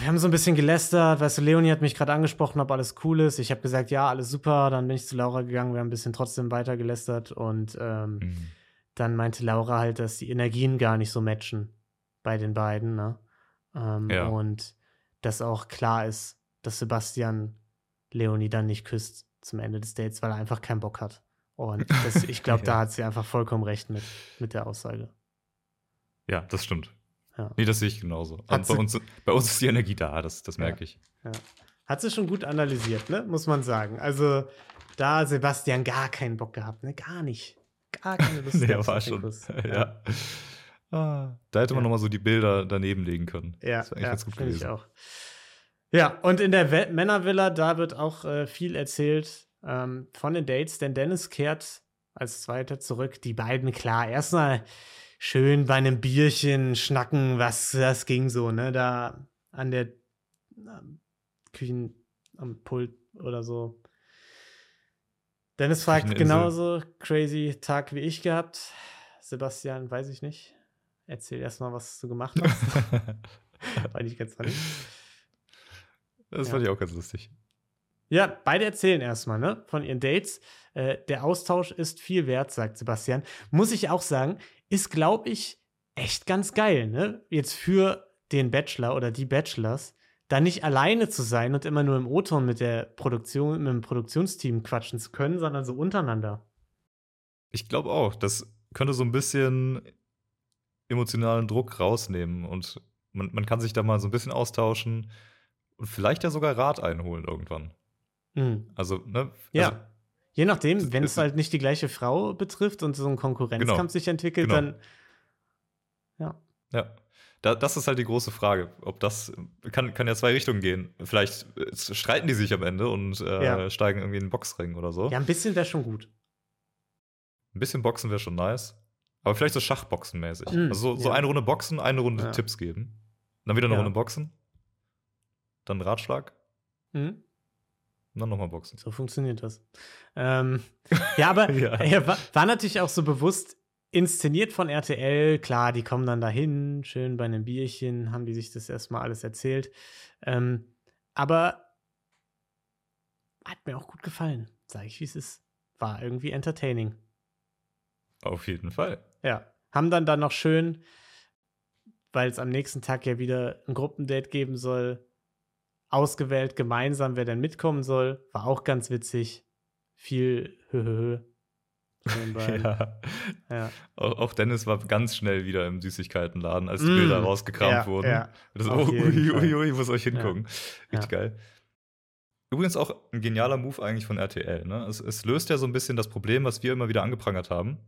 wir haben so ein bisschen gelästert, weißt du, Leonie hat mich gerade angesprochen, ob alles cool ist. Ich habe gesagt, ja, alles super. Dann bin ich zu Laura gegangen, wir haben ein bisschen trotzdem weiter gelästert und ähm, Mhm. dann meinte Laura halt, dass die Energien gar nicht so matchen bei den beiden, ne? Ähm, Ja. Und dass auch klar ist, dass Sebastian Leonie dann nicht küsst zum Ende des Dates, weil er einfach keinen Bock hat. Und das, ich glaube, da Ja. hat sie einfach vollkommen recht mit, mit der Aussage. Ja, das stimmt. Ja. Nee, das sehe ich genauso. Bei uns, bei uns ist die Energie da, das, das Ja. merke ich. Hat sie schon gut analysiert, ne? Muss man sagen. Also, da hat Sebastian gar keinen Bock gehabt, ne? Gar nicht. Gar keine Lust Nee, war schon. Ja. Ah, da hätte man Ja. noch mal so die Bilder daneben legen können. Ja, das wäre eigentlich ja ganz gut finde ich gewesen. auch. Ja, und in der We Männervilla, da wird auch äh, viel erzählt ähm, von den Dates, denn Dennis kehrt als Zweiter zurück. Die beiden, klar, erstmal schön bei einem Bierchen schnacken, was das ging so, ne? Da an der ähm, Küchen am Pult oder so. Dennis fragt genauso crazy Tag wie ich gehabt. Sebastian, weiß ich nicht. Erzähl erstmal, was du gemacht hast. War nicht ganz funny. Das Ja. fand ich auch ganz lustig. Ja, beide erzählen erstmal, ne, von ihren Dates. Äh, der Austausch ist viel wert, sagt Sebastian. Muss ich auch sagen, ist, glaube ich, echt ganz geil, ne? Jetzt für den Bachelor oder die Bachelors, da nicht alleine zu sein und immer nur im O-Ton mit der Produktion, mit dem Produktionsteam quatschen zu können, sondern so untereinander. Ich glaube auch, das könnte so ein bisschen emotionalen Druck rausnehmen und man, man kann sich da mal so ein bisschen austauschen und vielleicht ja sogar Rat einholen irgendwann. Mhm. Also, ne? Ja. Also, Je nachdem, wenn es halt nicht die gleiche Frau betrifft und so ein Konkurrenzkampf Genau. sich entwickelt, Genau. dann ja. Ja. Da, das ist halt die große Frage. Ob das kann, kann ja zwei Richtungen gehen. Vielleicht äh, streiten die sich am Ende und äh, Ja. steigen irgendwie in den Boxring oder so. Ja, ein bisschen wäre schon gut. Ein bisschen Boxen wäre schon nice. Aber vielleicht so Schachboxen-mäßig. Mm, also so, ja. eine Runde Boxen, eine Runde Ja. Tipps geben. Dann wieder eine. Runde Boxen. Dann Ratschlag. Mhm. Und dann nochmal Boxen. So funktioniert das. Ähm, ja, aber Ja. er war, war natürlich auch so bewusst inszeniert von RTL. Klar, die kommen dann dahin, schön bei einem Bierchen, haben die sich das erstmal alles erzählt. Ähm, aber hat mir auch gut gefallen, sage ich, wie es ist. war irgendwie entertaining. Auf jeden Fall. Ja. Haben dann dann noch schön, weil es am nächsten Tag ja wieder ein Gruppendate geben soll, ausgewählt gemeinsam, wer denn mitkommen soll. War auch ganz witzig. Viel Höhöhö. Ja. ja. Auch, Dennis war ganz schnell wieder im Süßigkeitenladen, als die Mm. Bilder rausgekramt Ja, wurden. ja. Das, oh, ui, ui, ui, muss euch hingucken. Richtig geil. Übrigens auch ein genialer Move eigentlich von RTL. Ne? Es, es löst ja so ein bisschen das Problem, was wir immer wieder angeprangert haben,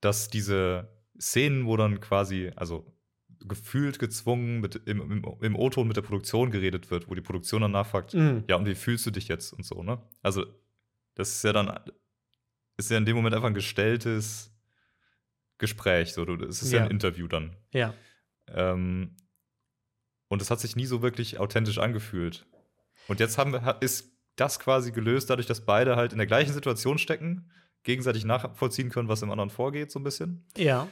dass diese Szenen, wo dann quasi, also gefühlt gezwungen mit, im, im, im O-Ton mit der Produktion geredet wird, wo die Produktion dann nachfragt, Mm. ja, und wie fühlst du dich jetzt und so, ne? Also, das ist ja dann, ist ja in dem Moment einfach ein gestelltes Gespräch, so, es ist ja, Ja. ein Interview dann. Ja. Ähm, und es hat sich nie so wirklich authentisch angefühlt. Und jetzt haben wir, ist das quasi gelöst, dadurch, dass beide halt in der gleichen Situation stecken, gegenseitig nachvollziehen können, was im anderen vorgeht, so ein bisschen. Ja.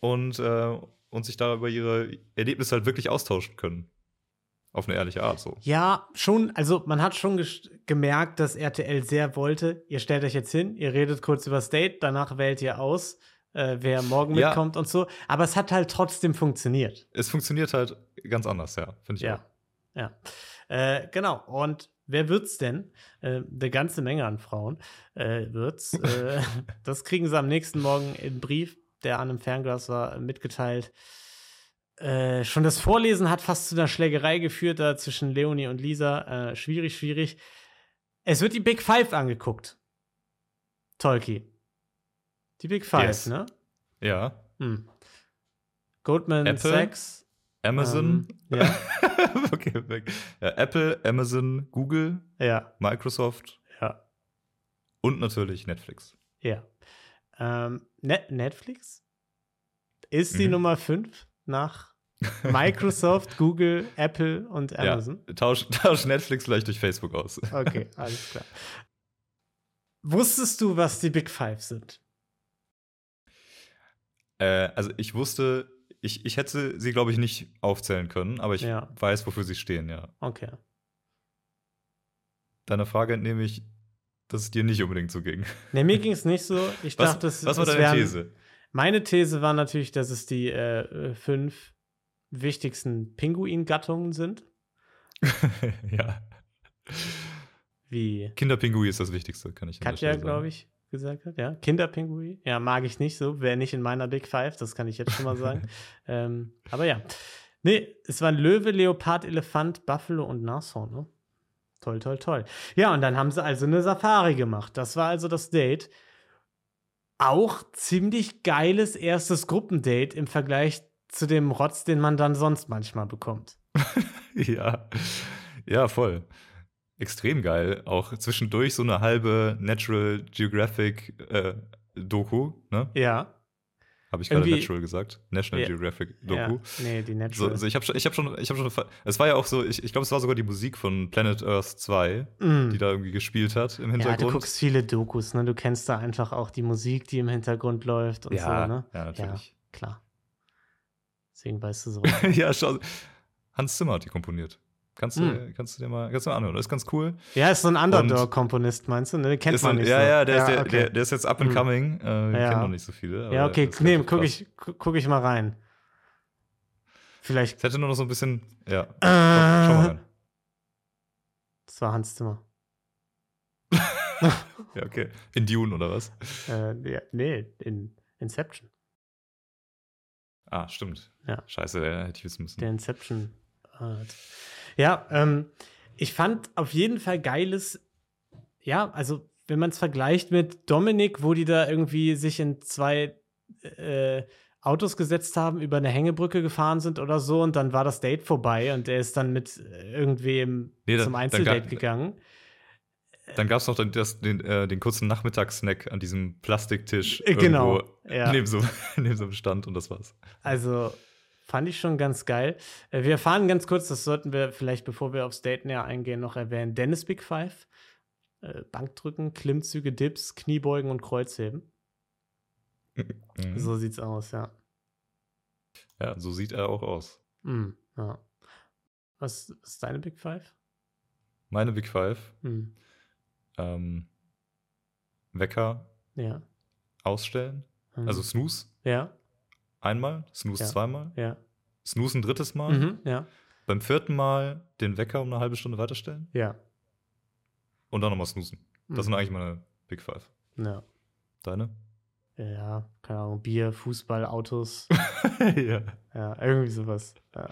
Und, äh, und sich da über ihre Erlebnisse halt wirklich austauschen können. Auf eine ehrliche Art, so. Ja, schon, also man hat schon gemerkt, dass RTL sehr wollte, ihr stellt euch jetzt hin, ihr redet kurz über das Date, danach wählt ihr aus, äh, wer morgen Ja. mitkommt und so. Aber es hat halt trotzdem funktioniert. Es funktioniert halt ganz anders, ja, finde ich Ja. auch. Ja. Äh, genau. Und wer wird's denn? Äh, eine ganze Menge an Frauen äh, wird's. äh, das kriegen sie am nächsten Morgen im Brief, der an einem Fernglas war, mitgeteilt. Äh, schon das Vorlesen hat fast zu einer Schlägerei geführt, da zwischen Leonie und Lisa. Äh, schwierig, schwierig. Es wird die Big Five angeguckt. Tolki. Die Big Five, Yes. ne? Ja. Hm. Goldman Apple, Sachs. Amazon. Ähm, ja, okay, weg. Ja, Apple, Amazon, Google, ja, Microsoft ja. und natürlich Netflix. Ja. Ähm, Net Netflix ist die Mhm. Nummer 5 nach Microsoft, Google, Apple und Amazon. Ja, tausch, tausch Netflix vielleicht durch Facebook aus. Okay, alles klar. Wusstest du, was die Big Five sind? Äh, also ich wusste, ich, ich hätte sie, glaube ich, nicht aufzählen können, aber ich Ja. weiß, wofür sie stehen, ja. Okay. Deiner Frage entnehme ich, dass es dir nicht unbedingt so ging. Ne, mir ging es nicht so. Ich Was, dachte, es, was war deine wären, These? Meine These war natürlich, dass es die äh, fünf wichtigsten Pinguin-Gattungen sind. ja. Wie Kinderpingui ist das Wichtigste, kann ich Katja, glaube ich, gesagt hat. Ja, Kinderpinguin. Ja, mag ich nicht so. Wäre nicht in meiner Big Five, das kann ich jetzt schon mal sagen. ähm, aber ja. Nee, es waren Löwe, Leopard, Elefant, Buffalo und Nashorn, ne? Toll, toll, toll. Ja, und dann haben sie also eine Safari gemacht. Das war also das Date. Auch ziemlich geiles erstes Gruppendate im Vergleich zu dem Rotz, den man dann sonst manchmal bekommt. Ja, ja, voll. Extrem geil. Auch zwischendurch so eine halbe Natural Geographic äh, Doku, ne? Ja. Habe ich gerade Natural gesagt? National Ja. Geographic Doku. ja. Nee, die So, Natural. also ich habe schon, ich habe schon, ich habe schon, es war ja auch so, ich, ich glaube, es war sogar die Musik von Planet Earth 2, Mm. die da irgendwie gespielt hat im Ja, Hintergrund. du guckst viele Dokus, ne? Du kennst da einfach auch die Musik, die im Hintergrund läuft und ja, so, ne? ja, natürlich. Ja, klar. Deswegen weißt du so. Ja, schau. Hans Zimmer hat die komponiert. Kannst du, Hm. kannst du dir mal, kannst du mal anhören. Das ist ganz cool. ja, ist so ein Underdog-Komponist, meinst du? Ne? Den kennt Ist man nicht ja, so. ja, der, ist der, okay. der, der ist jetzt up and Hm. coming. Äh, Ja. Kennen noch nicht so viele. ja, okay, nee, guck ich, gu- guck ich mal rein. Vielleicht. Es hätte nur noch so ein bisschen. Ja. Äh, Schau, schau mal rein. Das war Hans Zimmer. Ja, okay. In Dune oder was? Äh, ja, nee, in Inception. Ah, stimmt. Ja. Scheiße, ja, hätte ich wissen müssen. Der Inception. Ja, ähm, ich fand auf jeden Fall geiles, ja, also wenn man es vergleicht mit Dominik, wo die da irgendwie sich in zwei äh, Autos gesetzt haben, über eine Hängebrücke gefahren sind oder so und dann war das Date vorbei und er ist dann mit äh, irgendwem Nee, dann- zum Einzeldate ga- gegangen. Dann gab es noch den, das, den, äh, den kurzen Nachmittagssnack an diesem Plastiktisch. Genau, irgendwo ja. Neben, so, neben so einem Stand und das war's. Also fand ich schon ganz geil. Äh, Wir erfahren ganz kurz, das sollten wir vielleicht, bevor wir aufs Date näher eingehen, noch erwähnen. Dennis Big Five. Äh, Bankdrücken, Klimmzüge, Dips, Kniebeugen und Kreuzheben. Mhm. So sieht's aus, ja. Ja, so sieht er auch aus. Mm, ja. Was ist deine Big Five? Meine Big Five. Hm. Ähm, Wecker Ja. ausstellen. Mhm. Also Snooze ja, einmal, Snooze Ja. zweimal, ja. Snooze ein drittes Mal. Mhm, ja, Beim vierten Mal den Wecker um eine halbe Stunde weiterstellen ja. und dann nochmal snoozen. Das Mhm. sind eigentlich meine Big Five. Ja. Deine? Ja, keine Ahnung, Bier, Fußball, Autos, ja. ja, irgendwie sowas. Ja.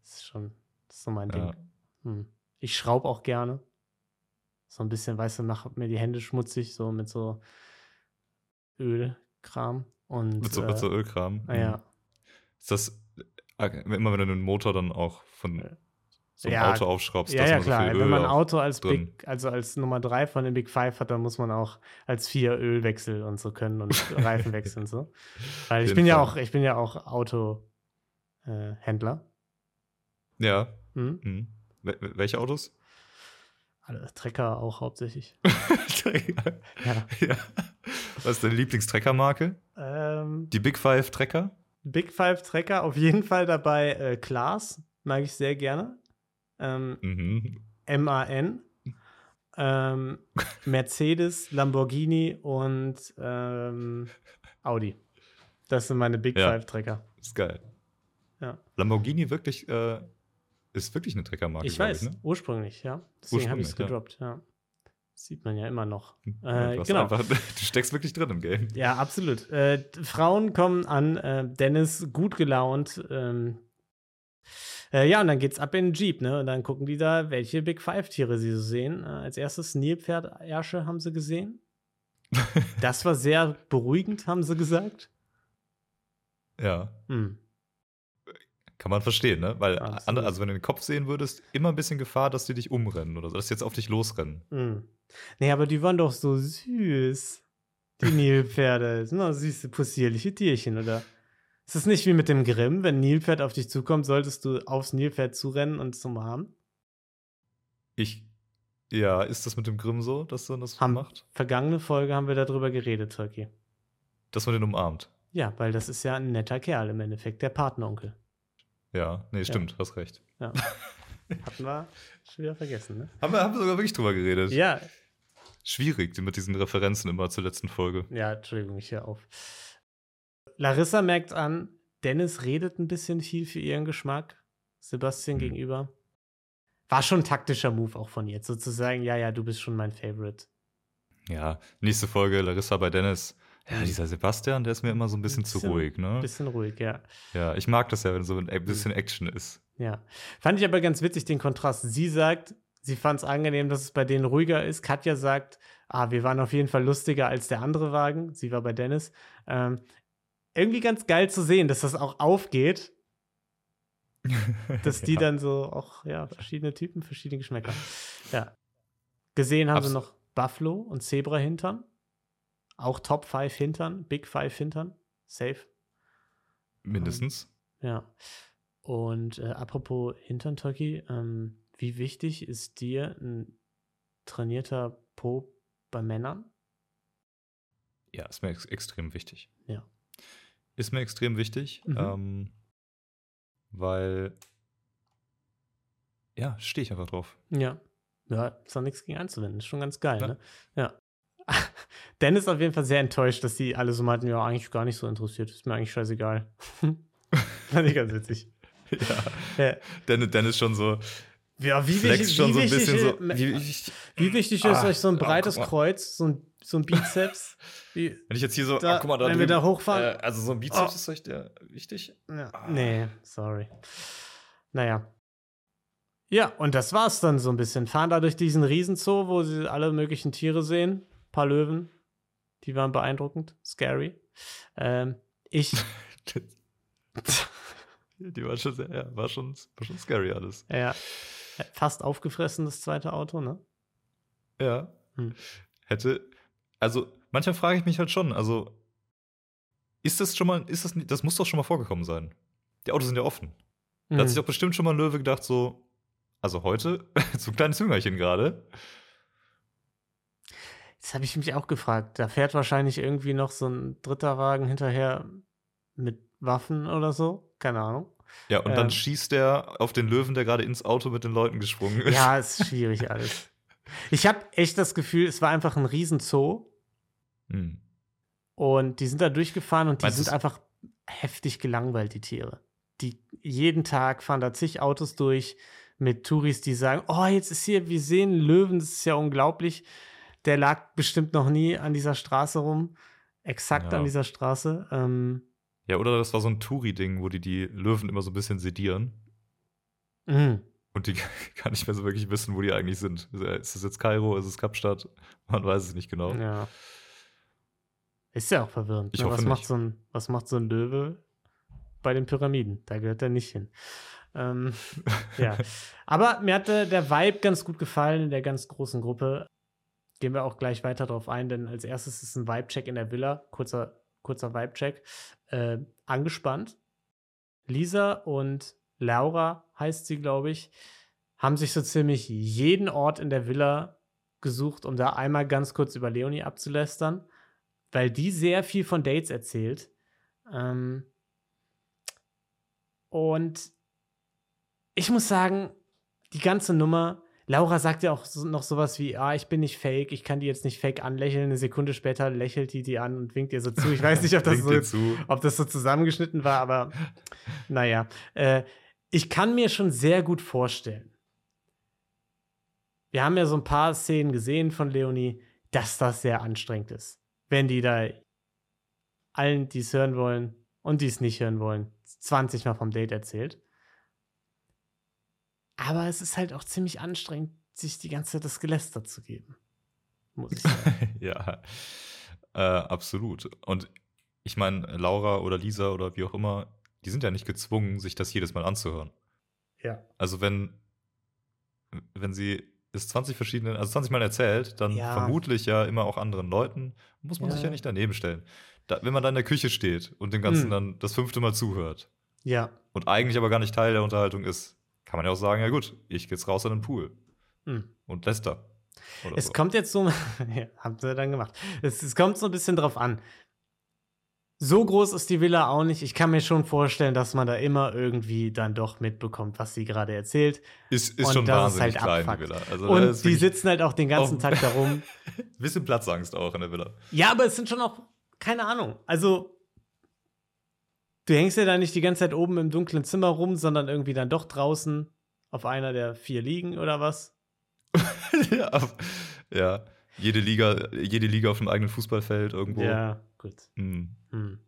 Das ist schon, das ist so mein. Ding. Hm. Ich schraube auch gerne. So ein bisschen, weißt du, mach mir die Hände schmutzig, so mit so Ölkram. Und, Mit so, äh, mit so Ölkram. ah, ja. Mhm. Ist das äh, immer, wenn du den Motor dann auch von so einem Ja. Auto aufschraubst, Ja, dass ja, man so klar. viel Öl Wenn man ein Auto als drin. Big, also als Nummer drei von den Big Five hat, dann muss man auch als vier Ölwechsel und so können und Reifen wechseln und so. Weil ich bin ja auch, ich bin ja auch Autohändler. Äh. Ja. Hm? Mhm. Wel- wel- Welche Autos? Alle Trecker auch hauptsächlich. Ja. ja. Was ist deine Lieblingstreckermarke? Ähm, Die Big Five Trecker? Big Five Trecker auf jeden Fall dabei. Äh, Klaas mag ich sehr gerne. Ähm, Mhm. MAN. Ähm, Mercedes, Lamborghini und ähm, Audi. Das sind meine Big Ja. Five Trecker. Ist geil. Ja. Lamborghini wirklich, äh, ist wirklich eine Treckermarke. Ich weiß, ne? ursprünglich, ja. Deswegen habe ich es gedroppt, ja. Sieht man ja immer noch. Ja, Äh, du, genau. einfach, du steckst wirklich drin im Game. Ja, absolut. Äh, Frauen kommen an, äh, Dennis gut gelaunt. Ähm, äh, ja, und dann geht's ab in den Jeep, ne? Und dann gucken die da, welche Big Five-Tiere sie so sehen. Äh, als erstes Nilpferd-Ärsche haben sie gesehen. Das war sehr beruhigend, haben sie gesagt. Ja. Hm. Kann man verstehen, ne? Weil Absolut. also wenn du den Kopf sehen würdest, immer ein bisschen Gefahr, dass die dich umrennen oder so, dass sie jetzt auf dich losrennen. Hm. Nee, aber die waren doch so süß. Die Nilpferde. Das sind doch süße, possierliche Tierchen, oder? Ist es nicht wie mit dem Grimm? Wenn ein Nilpferd auf dich zukommt, solltest du aufs Nilpferd zurennen und es umarmen? Ich, ja, ist das mit dem Grimm so, dass man das Haben- macht? Vergangene Folge haben wir darüber geredet, Turkey. Dass man den umarmt. Ja, weil das ist ja ein netter Kerl im Endeffekt, der Patenonkel. Ja, nee, stimmt, hast recht. Ja. Hatten wir schon wieder vergessen, ne? Haben wir, haben wir sogar wirklich drüber geredet. Ja, Schwierig, mit diesen Referenzen immer zur letzten Folge. ja, Entschuldigung, ich höre auf. Larissa merkt an, Dennis redet ein bisschen viel für ihren Geschmack, Sebastian Hm. gegenüber. War schon ein taktischer Move auch von ihr, sozusagen, ja, ja, du bist schon mein Favorite. Ja, nächste Folge, Larissa bei Dennis. Ja, dieser Sebastian, der ist mir immer so ein bisschen, zu Bisschen- ruhig, ne? Bisschen ruhig, ja. Ja, ich mag das ja, wenn so ein bisschen Action ist. Ja. Fand ich aber ganz witzig, den Kontrast. Sie sagt, sie fand es angenehm, dass es bei denen ruhiger ist. Katja sagt, ah, wir waren auf jeden Fall lustiger als der andere Wagen. Sie war bei Dennis. Ähm, irgendwie ganz geil zu sehen, dass das auch aufgeht, dass die Ja. dann so auch, ja, verschiedene Typen, verschiedene Geschmäcker. Ja. Gesehen haben sie Abs- noch Buffalo und Zebra Hintern. Auch Top 5 Hintern, Big 5 Hintern. Safe. Mindestens. Ja. Und äh, apropos Hintern Turkey, ähm, wie wichtig ist dir ein trainierter Po bei Männern? Ja, ist mir ex extrem wichtig. Ja. Ist mir extrem wichtig, Mhm. ähm, weil, ja, stehe ich einfach drauf. Ja. Ja, ist doch nichts gegen einzuwenden. Ist schon ganz geil, Ja. ne? Ja. Dennis ist auf jeden Fall sehr enttäuscht, dass die alle so meinten, ja, eigentlich gar nicht so interessiert. Ist mir eigentlich scheißegal. Fand ich ganz witzig. Ja. Ja, Dennis, Dennis schon so, ja wie, wichtig, schon wie, so ein wichtig, bisschen so. Wie, ich, wie wichtig ist Ah, euch so ein ah, breites mal. Kreuz, so ein, so ein Bizeps? Wie, wenn ich jetzt hier so, Da- ah, guck mal, da wenn wir drüben, da hochfahren- Äh, also so ein Bizeps Oh. ist euch der wichtig? Ja, Ah. nee, sorry. Naja. Ja, und das war's dann so ein bisschen. Fahren da durch diesen Riesenzoo, wo sie alle möglichen Tiere sehen. Ein paar Löwen. Die waren beeindruckend. Scary. Ähm, ich, Die war schon sehr, ja, war schon, war schon scary alles. ja, fast aufgefressen, das zweite Auto, ne? Ja. Hm. Hätte, also manchmal frage ich mich halt schon, also ist das schon mal, ist das, nicht- das muss doch schon mal vorgekommen sein. Die Autos sind ja offen. Da hat Mhm. sich doch bestimmt schon mal ein Löwe gedacht, so, also heute, so ein kleines Jüngerchen gerade. Das habe ich mich auch gefragt. Da fährt wahrscheinlich irgendwie noch so ein dritter Wagen hinterher mit Waffen oder so. Keine Ahnung. Ja, und Ähm. dann schießt der auf den Löwen, der gerade ins Auto mit den Leuten gesprungen ist. Ja, ist schwierig alles. Ich habe echt das Gefühl, es war einfach ein Riesenzoo Hm. und die sind da durchgefahren und die Meinst sind einfach heftig gelangweilt, die Tiere. Die jeden Tag fahren da zig Autos durch mit Touris, die sagen, oh, jetzt ist hier, wir sehen Löwen, das ist ja unglaublich. Der lag bestimmt noch nie an dieser Straße rum. Exakt Ja. an dieser Straße. Ähm, Ja, oder das war so ein Touri-Ding, wo die die Löwen immer so ein bisschen sedieren. mh. Und die gar nicht mehr so wirklich wissen, wo die eigentlich sind. Ist es jetzt Kairo, ist es Kapstadt? Man weiß es nicht genau. Ja. Ist ja auch verwirrend. Ich ne? hoffe was, macht nicht. so ein, was macht so ein Löwe bei den Pyramiden? Da gehört er nicht hin. Ähm, ja. Aber mir hat der, der Vibe ganz gut gefallen in der ganz großen Gruppe. Gehen wir auch gleich weiter drauf ein, denn als erstes ist ein Vibe-Check in der Villa. Kurzer, kurzer Vibe-Check. Äh, angespannt. Lisa und Laura heißt sie, glaube ich, haben sich so ziemlich jeden Ort in der Villa gesucht, um da einmal ganz kurz über Leonie abzulästern, weil die sehr viel von Dates erzählt. Ähm und ich muss sagen, die ganze Nummer, Laura sagt ja auch so, noch sowas wie, ah, ich bin nicht fake, ich kann die jetzt nicht fake anlächeln. Eine Sekunde später lächelt die die an und winkt ihr so zu. Ich weiß nicht, ob das so, ob das so zusammengeschnitten war, aber naja. Äh, ich kann mir schon sehr gut vorstellen, wir haben ja so ein paar Szenen gesehen von Leonie, dass das sehr anstrengend ist. Wenn die da allen, die es hören wollen und die es nicht hören wollen, 20 Mal vom Date erzählt. Aber es ist halt auch ziemlich anstrengend, sich die ganze Zeit das Geläster zu geben. Muss ich sagen. ja, äh, absolut. Und ich meine, Laura oder Lisa oder wie auch immer, die sind ja nicht gezwungen, sich das jedes Mal anzuhören. ja. Also wenn, wenn sie es 20 verschiedene, also 20 Mal erzählt, dann Ja. vermutlich ja immer auch anderen Leuten, muss man Ja. sich ja nicht daneben stellen. Da, wenn man da in der Küche steht und dem Ganzen Hm. dann das fünfte Mal zuhört Ja. und eigentlich aber gar nicht Teil der Unterhaltung ist, kann man ja auch sagen, ja gut, ich gehe jetzt raus an den Pool Hm. und lässt da. Es so. kommt jetzt so, ja, haben sie dann gemacht. Es, es kommt so ein bisschen drauf an. So groß ist die Villa auch nicht. Ich kann mir schon vorstellen, dass man da immer irgendwie dann doch mitbekommt, was sie gerade erzählt. Ist, ist und schon wahnsinnig halt klein, die. Villa. Also, Und die sitzen halt auch den ganzen auch- Tag da rum. ein bisschen Platzangst auch in der Villa. Ja, aber es sind schon auch, keine Ahnung. Also, du hängst ja da nicht die ganze Zeit oben im dunklen Zimmer rum, sondern irgendwie dann doch draußen auf einer der vier Liegen oder was. ja, ja, jede Liga, jede Liga auf dem eigenen Fußballfeld irgendwo. Ja, gut. Hm. Hm.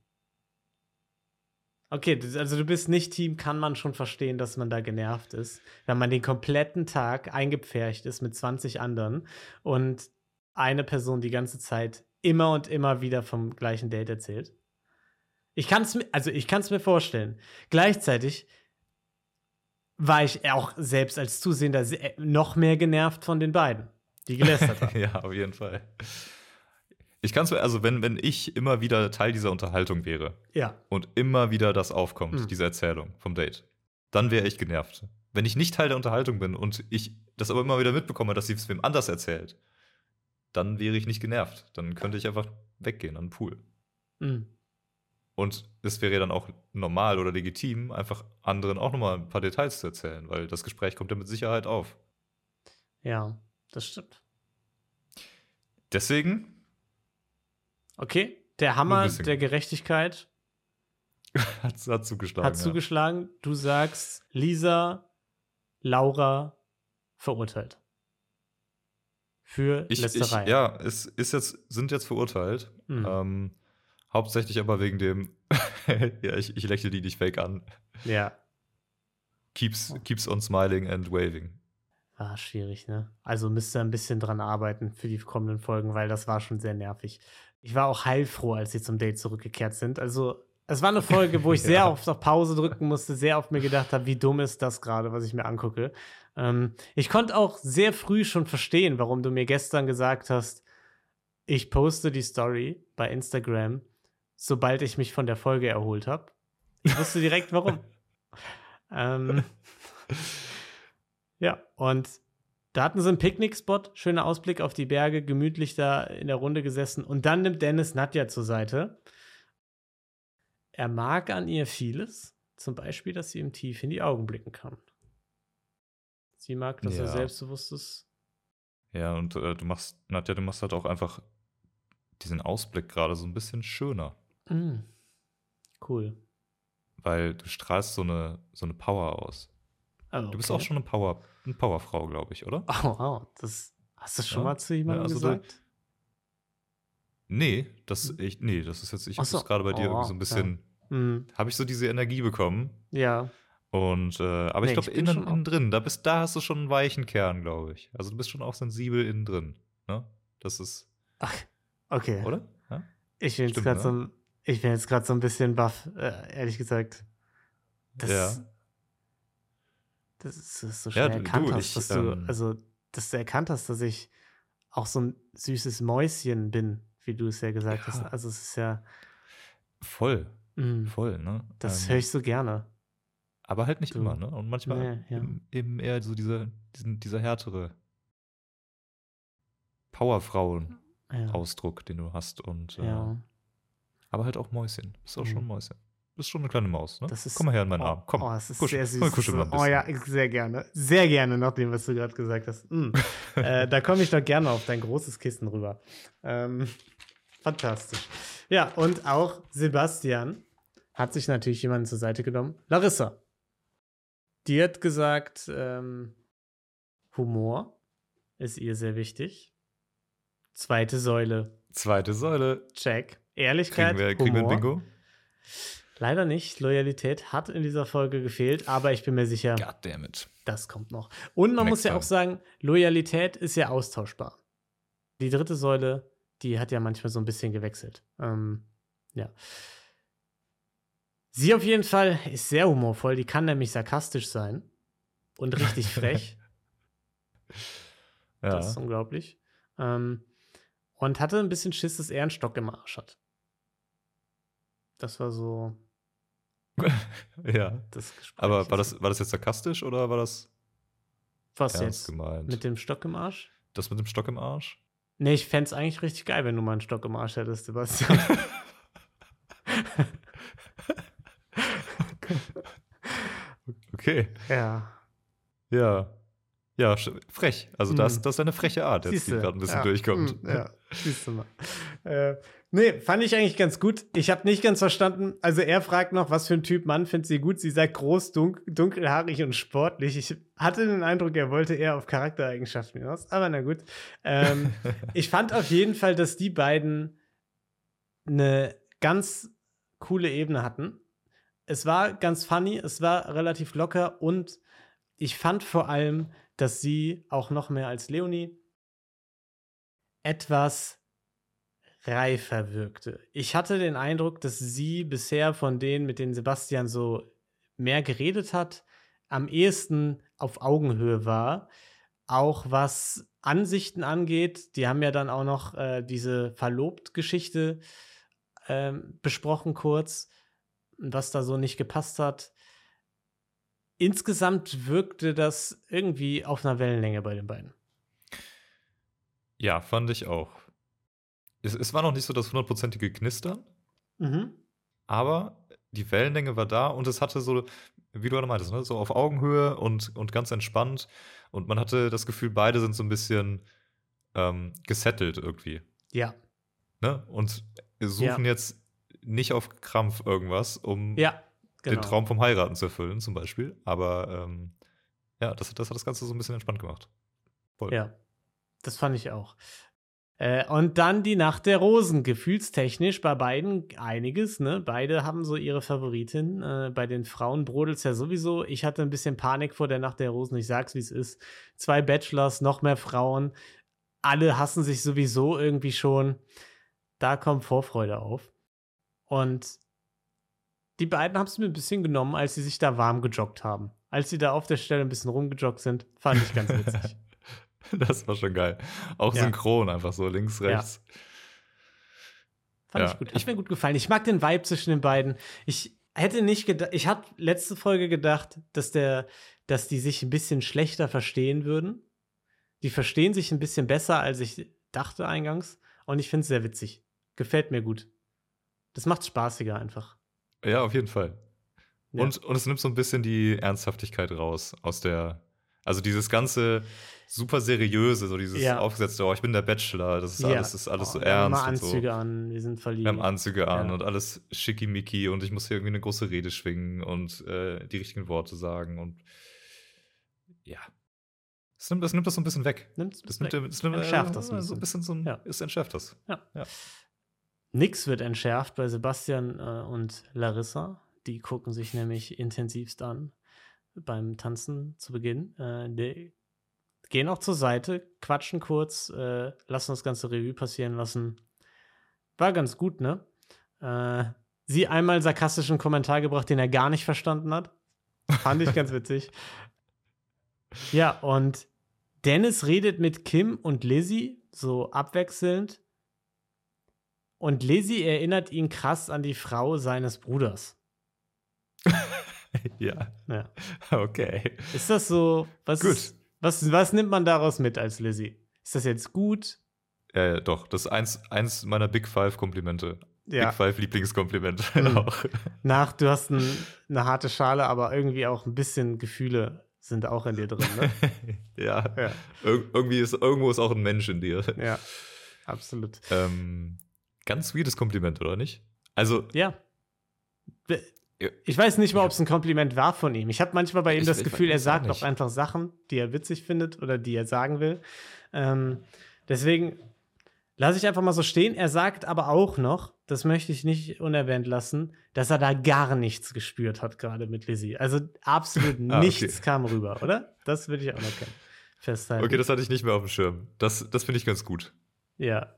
Okay, also du bist nicht Team, kann man schon verstehen, dass man da genervt ist, wenn man den kompletten Tag eingepfercht ist mit 20 anderen und eine Person die ganze Zeit immer und immer wieder vom gleichen Date erzählt. Ich kann es mir, also ich kann es mir vorstellen. Gleichzeitig war ich auch selbst als Zusehender se- noch mehr genervt von den beiden, die gelästert haben. ja, auf jeden Fall. Ich kann es mir, also wenn, wenn ich immer wieder Teil dieser Unterhaltung wäre ja, und immer wieder das aufkommt, Hm. diese Erzählung vom Date, dann wäre ich genervt. Wenn ich nicht Teil der Unterhaltung bin und ich das aber immer wieder mitbekomme, dass sie es wem anders erzählt, dann wäre ich nicht genervt. Dann könnte ich einfach weggehen an den Pool. hm. Und es wäre dann auch normal oder legitim, einfach anderen auch nochmal ein paar Details zu erzählen, weil das Gespräch kommt ja mit Sicherheit auf. ja, das stimmt. Deswegen Okay, der Hammer der Gerechtigkeit hat es zugeschlagen. hat zugeschlagen. Du sagst, Lisa, Laura verurteilt. Für Ich, ich, Lästerei. ja, es ist jetzt, sind jetzt verurteilt. Mhm. Ähm, hauptsächlich aber wegen dem, ja, ich, ich lächle die nicht fake an. ja. Keeps, keeps on smiling and waving. War schwierig, ne? Also müsst ihr ein bisschen dran arbeiten für die kommenden Folgen, weil das war schon sehr nervig. Ich war auch heilfroh, als sie zum Date zurückgekehrt sind. Also, es war eine Folge, wo ich sehr Ja. oft auf Pause drücken musste, sehr oft mir gedacht habe, wie dumm ist das gerade, was ich mir angucke. Ähm, ich konnte auch sehr früh schon verstehen, warum du mir gestern gesagt hast, ich poste die Story bei Instagram, sobald ich mich von der Folge erholt habe. Ich wusste direkt, warum. ähm, ja, und da hatten sie einen Picknickspot, schöner Ausblick auf die Berge, gemütlich da in der Runde gesessen. Und dann nimmt Dennis Nadja zur Seite. Er mag an ihr vieles, zum Beispiel, dass sie ihm tief in die Augen blicken kann. Sie mag, dass er Ja. selbstbewusst ist. Ja, und äh, du machst, Nadja, du machst halt auch einfach diesen Ausblick gerade so ein bisschen schöner. Mm. Cool. Weil du strahlst so eine, so eine Power aus. Oh, Du bist okay. auch schon eine Power, eine Powerfrau, glaube ich, oder? Oh, wow. Das hast du schon Ja. mal zu jemandem Ja, also gesagt? Nee, das, ich, nee, das ist jetzt, ich so. gerade bei dir Oh, irgendwie so ein bisschen, Hm, habe ich so diese Energie bekommen. ja. Und, äh, aber Nee, ich glaube, innen, innen drin, da, bist, da hast du schon einen weichen Kern, glaube ich. Also du bist schon auch sensibel innen drin. Ne? Das ist, Ach, okay. oder? Ja? Ich bin jetzt gerade ne? so, ein- ich bin jetzt gerade so ein bisschen baff, äh, ehrlich gesagt. Das, Ja. das ist, so Ja, schnell du- erkannt du, hast, ich, dass du, ähm, also, dass du erkannt hast, dass ich auch so ein süßes Mäuschen bin, wie du es ja gesagt Ja. hast. Also es ist ja, Voll, mm, voll, ne? das Ähm, höre ich so gerne. Aber halt nicht Du- immer, ne? Und manchmal Nee, ja. eben, eher so diese, diesen, dieser härtere Powerfrauen-Ausdruck, Ja. den du hast. Und, äh, ja. Aber halt auch Mäuschen. Bist auch Mhm. schon ein Mäuschen. Bist schon eine kleine Maus, ne? Das ist, Komm mal her in meinen oh, Arm. Komm. Oh, das ist kuschel- sehr süß. kuschel mal ein oh ja, bisschen. sehr gerne. Sehr gerne, nach dem, was du gerade gesagt hast. Mm. äh, da komme ich doch gerne auf dein großes Kissen rüber. Ähm, fantastisch. Ja, und auch Sebastian hat sich natürlich jemanden zur Seite genommen. Larissa. Die hat gesagt, ähm, Humor ist ihr sehr wichtig. Zweite Säule, Zweite Säule. check. Ehrlichkeit, Kriegen wir, kriegen wir ein. Bingo? Leider nicht. Loyalität hat in dieser Folge gefehlt, aber ich bin mir sicher, das kommt noch. Und man Next muss ja time. auch sagen, Loyalität ist ja austauschbar. Die dritte Säule, die hat ja manchmal so ein bisschen gewechselt. Ähm, ja. Sie auf jeden Fall ist sehr humorvoll. Die kann nämlich sarkastisch sein und richtig frech. Ja. Das ist unglaublich. Ähm, und hatte ein bisschen Schiss, dass er einen Stock im Arsch hat. Das war so ja. das Gespräch. Aber war das, war das jetzt sarkastisch oder war das was ernst jetzt? gemeint? Mit dem Stock im Arsch? das mit dem Stock im Arsch? Nee, ich fände es eigentlich richtig geil, wenn du mal einen Stock im Arsch hättest, Sebastian. Okay. ja. Ja. Ja, frech. Also, das, Hm. das ist eine freche Art, jetzt, die gerade ein bisschen ja. durchkommt. Mm, Ja, siehst du mal. Äh, nee, fand ich eigentlich ganz gut. Ich habe nicht ganz verstanden. Also, er fragt noch, was für ein Typ Mann findet sie gut. Sie sagt groß, dunk dunkelhaarig und sportlich. Ich hatte den Eindruck, er wollte eher auf Charaktereigenschaften hinaus. Aber na gut. Ähm, ich fand auf jeden Fall, dass die beiden eine ganz coole Ebene hatten. Es war ganz funny, es war relativ locker und ich fand vor allem, dass sie auch noch mehr als Leonie etwas reifer wirkte. Ich hatte den Eindruck, dass sie bisher von denen, mit denen Sebastian so mehr geredet hat, am ehesten auf Augenhöhe war. Auch was Ansichten angeht, die haben ja dann auch noch äh, diese Verlobt-Geschichte ähm, besprochen kurz, was da so nicht gepasst hat. Insgesamt wirkte das irgendwie auf einer Wellenlänge bei den beiden. Ja, fand ich auch. Es, es war noch nicht so das hundertprozentige Knistern, Mhm. aber die Wellenlänge war da und es hatte so, wie du gerade meintest, ne, so auf Augenhöhe und, und ganz entspannt. Und man hatte das Gefühl, beide sind so ein bisschen ähm, gesettelt irgendwie. Ja. Ne? Und suchen jetzt nicht auf Krampf irgendwas, um Ja, genau. den Traum vom Heiraten zu erfüllen, zum Beispiel. Aber ähm, ja, das, das hat das Ganze so ein bisschen entspannt gemacht. Voll. Ja, das fand ich auch. Äh, und dann die Nacht der Rosen. Gefühlstechnisch bei beiden einiges. Ne? Beide haben so ihre Favoritin. Äh, bei den Frauen brodelt es ja sowieso. Ich hatte ein bisschen Panik vor der Nacht der Rosen. Ich sag's, wie es ist. Zwei Bachelors, noch mehr Frauen. Alle hassen sich sowieso irgendwie schon. Da kommt Vorfreude auf. Und die beiden haben es mir ein bisschen genommen, als sie sich da warm gejoggt haben. Als sie da auf der Stelle ein bisschen rumgejoggt sind, fand ich ganz witzig. Das war schon geil. Auch Ja. synchron, einfach so links, rechts. Fand Ja, ich gut. Hat ich- mir gut gefallen. Ich mag den Vibe zwischen den beiden. Ich hätte nicht gedacht, ich hatte letzte Folge gedacht, dass der, dass die sich ein bisschen schlechter verstehen würden. Die verstehen sich ein bisschen besser, als ich dachte eingangs. Und ich finde es sehr witzig. Gefällt mir gut. Das macht spaßiger einfach. Ja, auf jeden Fall. Ja. Und, und es nimmt so ein bisschen die Ernsthaftigkeit raus aus der, Also dieses ganze super seriöse, so dieses Ja. aufgesetzte, oh, ich bin der Bachelor, das ist Ja. alles, ist alles Oh, so wir haben ernst und so. Anzüge an, wir sind verliebt. Wir haben Anzüge an Ja. und alles schickimicki und ich muss hier irgendwie eine große Rede schwingen und äh, die richtigen Worte sagen und ja. Es nimmt, das nimmt das so ein bisschen weg. Nimmt's Das weg. nimmt, das nimmt Entschärft das ein so ein bisschen. bisschen so ein, Ja. es entschärft das. Nix wird entschärft bei Sebastian äh, und Larissa. Die gucken sich nämlich intensivst an beim Tanzen zu Beginn. Äh, die gehen auch zur Seite, quatschen kurz, äh, lassen das ganze Revue passieren lassen. War ganz gut, ne? Äh, sie einmal sarkastischen Kommentar gebracht, den er gar nicht verstanden hat. Fand ich ganz witzig. Ja, und Dennis redet mit Kim und Lizzie so abwechselnd. Und Lizzie erinnert ihn krass an die Frau seines Bruders. ja, Ja. okay. Ist das so? Was, Gut. Ist, was, was nimmt man daraus mit als Lizzie? Ist das jetzt gut? Ja, doch, das ist eins, eins meiner Big Five Komplimente. Ja. Big Five Lieblingskomplimente Mhm. Nach, du hast ein, eine harte Schale, aber irgendwie auch ein bisschen Gefühle sind auch in dir drin, ne? ja. Ja. Ir irgendwie ist, irgendwo ist auch ein Mensch in dir. ja, absolut. Ähm, ganz weirdes Kompliment, oder nicht? Also, Ja. Ich weiß nicht mal, ob es ein Kompliment war von ihm. Ich habe manchmal bei ihm Ich- das Gefühl, er sagt auch einfach Sachen, die er witzig findet oder die er sagen will. Ähm, deswegen lasse ich einfach mal so stehen. Er sagt aber auch noch, das möchte ich nicht unerwähnt lassen, dass er da gar nichts gespürt hat, gerade mit Lizzie. Also absolut Ah, okay. nichts kam rüber, oder? Das würde ich auch noch. Festhalten. okay, das hatte ich nicht mehr auf dem Schirm. Das, das finde ich ganz gut. ja,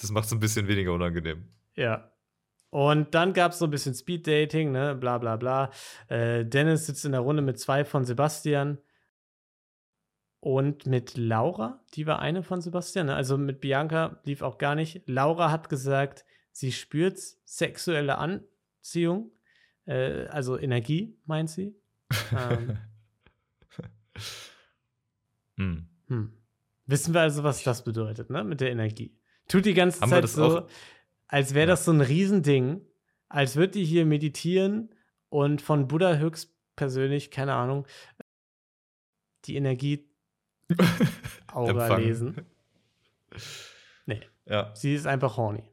Das macht es ein bisschen weniger unangenehm. Ja. Und dann gab es so ein bisschen Speed-Dating, ne, bla bla bla. Äh, Dennis sitzt in der Runde mit zwei von Sebastian und mit Laura, die war eine von Sebastian, ne? also mit Bianca lief auch gar nicht. Laura hat gesagt, sie spürt sexuelle Anziehung, äh, also Energie, meint sie. Ähm, Hm. hm. Wissen wir also, was das bedeutet, ne, mit der Energie. Tut die ganze Haben Zeit so, als wäre das so ein Riesending, als würde die hier meditieren und von Buddha höchstpersönlich, keine Ahnung, die Energie Aura lesen. Nee, Ja. sie ist einfach horny.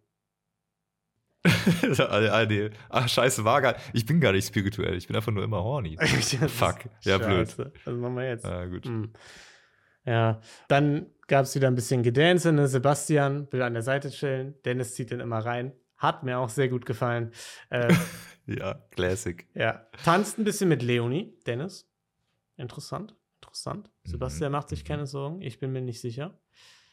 ah, nee. Ach, scheiße, war gar Ich bin gar nicht spirituell. Ich bin einfach nur immer horny. Fuck. Ja, blöd. Scheiße. Was machen wir jetzt? Ah, gut. Hm. Ja, dann gab es wieder ein bisschen Gedance. Ne? Sebastian will an der Seite chillen. Dennis zieht den immer rein. Hat mir auch sehr gut gefallen. Äh, Ja, Classic. ja, tanzt ein bisschen mit Leonie. Dennis. Interessant. Interessant. Sebastian Mhm, macht sich mhm. keine Sorgen. Ich bin mir nicht sicher.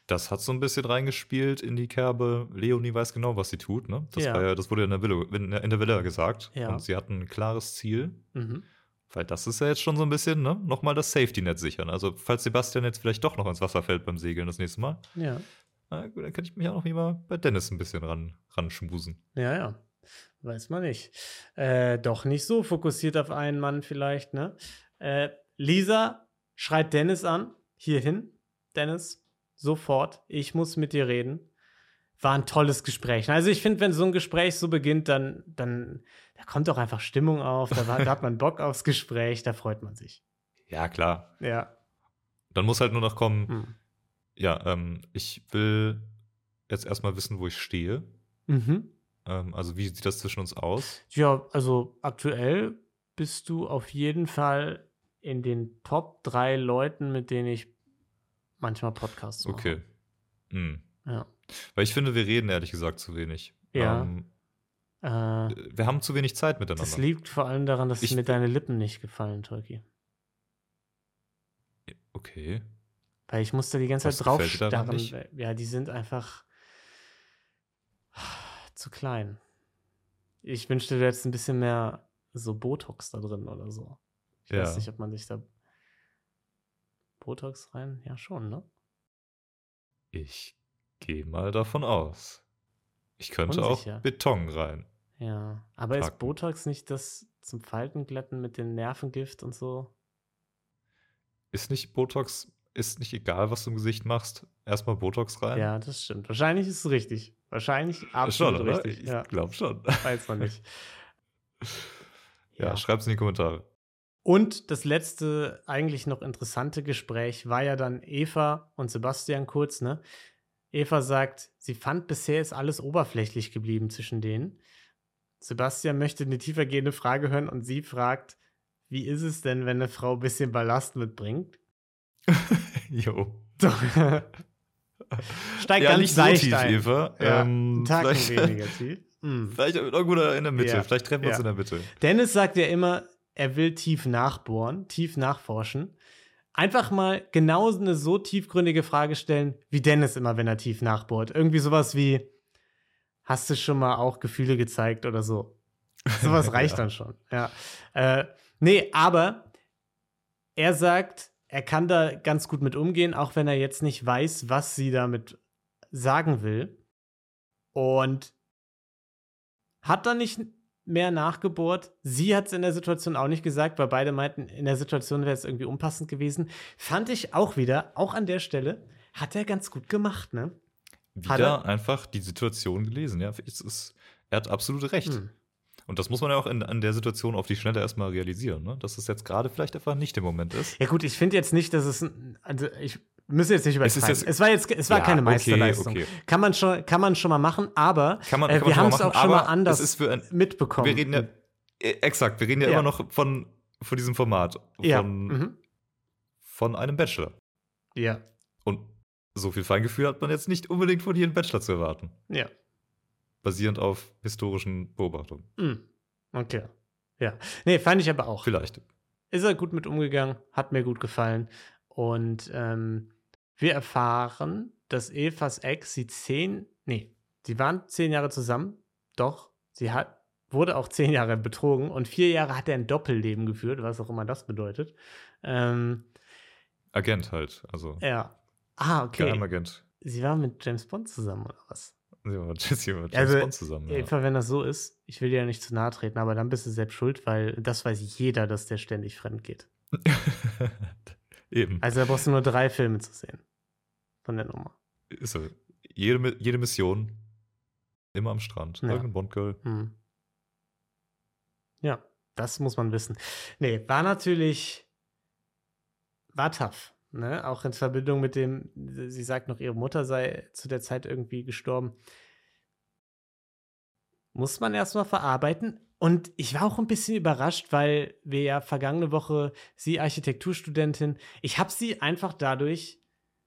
Das hat so ein bisschen reingespielt in die Kerbe. Leonie weiß genau, was sie tut. Ne? Das, Ja. war ja, das wurde ja in der, Villa, in der Villa gesagt. Ja. Und sie hatten ein klares Ziel. Mhm. Weil das ist ja jetzt schon so ein bisschen, ne? Nochmal das Safety-Net sichern. Also, falls Sebastian jetzt vielleicht doch noch ins Wasser fällt beim Segeln das nächste Mal, Ja. na gut, dann kann ich mich auch noch mal bei Dennis ein bisschen ran, ran schmusen. Ja, ja. Weiß man nicht. Äh, doch nicht so fokussiert auf einen Mann vielleicht, ne? Äh, Lisa schreit Dennis an. Hierhin. Dennis, sofort. Ich muss mit dir reden. War ein tolles Gespräch. Also ich finde, wenn so ein Gespräch so beginnt, dann, dann da kommt doch einfach Stimmung auf. Da, da hat man Bock aufs Gespräch. Da freut man sich. Ja, klar. Ja. Dann muss halt nur noch kommen, Hm. ja, ähm, ich will jetzt erstmal wissen, wo ich stehe. Mhm. Ähm, also, wie sieht das zwischen uns aus? Ja, also aktuell bist du auf jeden Fall in den Top drei Leuten, mit denen ich manchmal Podcasts mache. Okay. Hm. Ja. Weil ich finde, wir reden ehrlich gesagt zu wenig. Ja. Ähm, Äh, wir haben zu wenig Zeit miteinander. das liegt vor allem daran, dass Ich- mir deine Lippen nicht gefallen, Tolki. Okay. Weil ich musste die ganze Was Zeit drauf gefällt dir daran starren. nicht? weil- Ja, die sind einfach zu klein. Ich wünschte, du hättest ein bisschen mehr so Botox da drin oder so. Ich Ja. weiß nicht, ob man sich da Botox rein? Ja, schon, ne? Ich gehe mal davon aus. Ich könnte Unsicher. auch Beton rein. Ja. Aber ist Packen. Botox nicht das zum Faltenglätten mit dem Nervengift und so? Ist nicht Botox, ist nicht egal, was du im Gesicht machst, erstmal Botox rein? Ja, das stimmt. Wahrscheinlich ist es richtig. Wahrscheinlich absolut schon, oder? richtig. Ich Ja, glaube schon. weiß man nicht. Ja, schreib's in die Kommentare. Und das letzte, eigentlich noch interessante Gespräch war ja dann Eva und Sebastian kurz, ne? Eva sagt, sie fand bisher ist alles oberflächlich geblieben zwischen denen. Sebastian möchte eine tiefergehende Frage hören und sie fragt, wie ist es denn, wenn eine Frau ein bisschen Ballast mitbringt? Jo. Steigt Ja, ganz nicht so tief, ein. Eva. Ja, Ähm, vielleicht- weniger tief. Mm. Vielleicht irgendwo da in der Mitte. Ja. Vielleicht treffen wir uns in der Mitte. Dennis sagt ja immer, er will tief nachbohren, tief nachforschen. Einfach mal genau eine so tiefgründige Frage stellen, wie Dennis immer, wenn er tief nachbohrt. Irgendwie sowas wie, hast du schon mal auch Gefühle gezeigt oder so? Sowas reicht Ja. dann schon. Ja. Äh, nee, aber er sagt, er kann da ganz gut mit umgehen, auch wenn er jetzt nicht weiß, was sie damit sagen will. Und hat dann nicht mehr nachgebohrt. Sie hat es in der Situation auch nicht gesagt, weil beide meinten, in der Situation wäre es irgendwie unpassend gewesen. Fand ich auch wieder, auch an der Stelle, hat er ganz gut gemacht, ne? Wieder er? einfach die Situation gelesen. Ja, es ist, er hat absolut recht. Hm. Und das muss man ja auch in, in der Situation auf die Schnelle erstmal realisieren, ne? dass es jetzt gerade vielleicht einfach nicht der Moment ist. Ja, gut, ich finde jetzt nicht, dass es. Also, ich müsste jetzt nicht Es übertreiben. jetzt- Es, war jetzt, es war Ja, keine okay, Meisterleistung. okay. Kann, man schon, kann man schon mal machen, aber Kann man, äh, kann wir haben es auch schon mal anders es ein, mitbekommen. wir reden ja, äh, exakt, wir reden ja, Ja. immer noch von, von diesem Format, von, ja. Mhm. von einem Bachelor. ja. Und so viel Feingefühl hat man jetzt nicht unbedingt von jedem Bachelor zu erwarten. Ja. Basierend auf historischen Beobachtungen. Mhm. Okay. Ja. Nee, fand ich aber auch. Vielleicht. ist er gut mit umgegangen, hat mir gut gefallen. Und ähm, wir erfahren, dass Evas Ex sie zehn, nee, sie waren zehn Jahre zusammen, doch, sie hat, wurde auch zehn Jahre betrogen und vier Jahre hat er ein Doppelleben geführt, was auch immer das bedeutet. Ähm, Agent halt. Also ja. Ah, okay. Geheimagent. Sie war mit James Bond zusammen, oder was? Sie war Jesse und James Also, Bond zusammen. Ja. Eva, wenn das so ist, ich will dir ja nicht zu nahe treten, aber dann bist du selbst schuld, weil das weiß jeder, dass der ständig fremd geht. Eben. Also da brauchst du nur drei Filme zu sehen. Von der Nummer. Ist so. Jede, jede Mission immer am Strand. Ja. Irgendein Bondgirl. Hm. Ja, das muss man wissen. Nee, war natürlich, war tough. Ne? Auch in Verbindung mit dem, sie sagt noch, ihre Mutter sei zu der Zeit irgendwie gestorben. Muss man erstmal verarbeiten. Und ich war auch ein bisschen überrascht, weil wir ja vergangene Woche, sie Architekturstudentin, ich habe sie einfach dadurch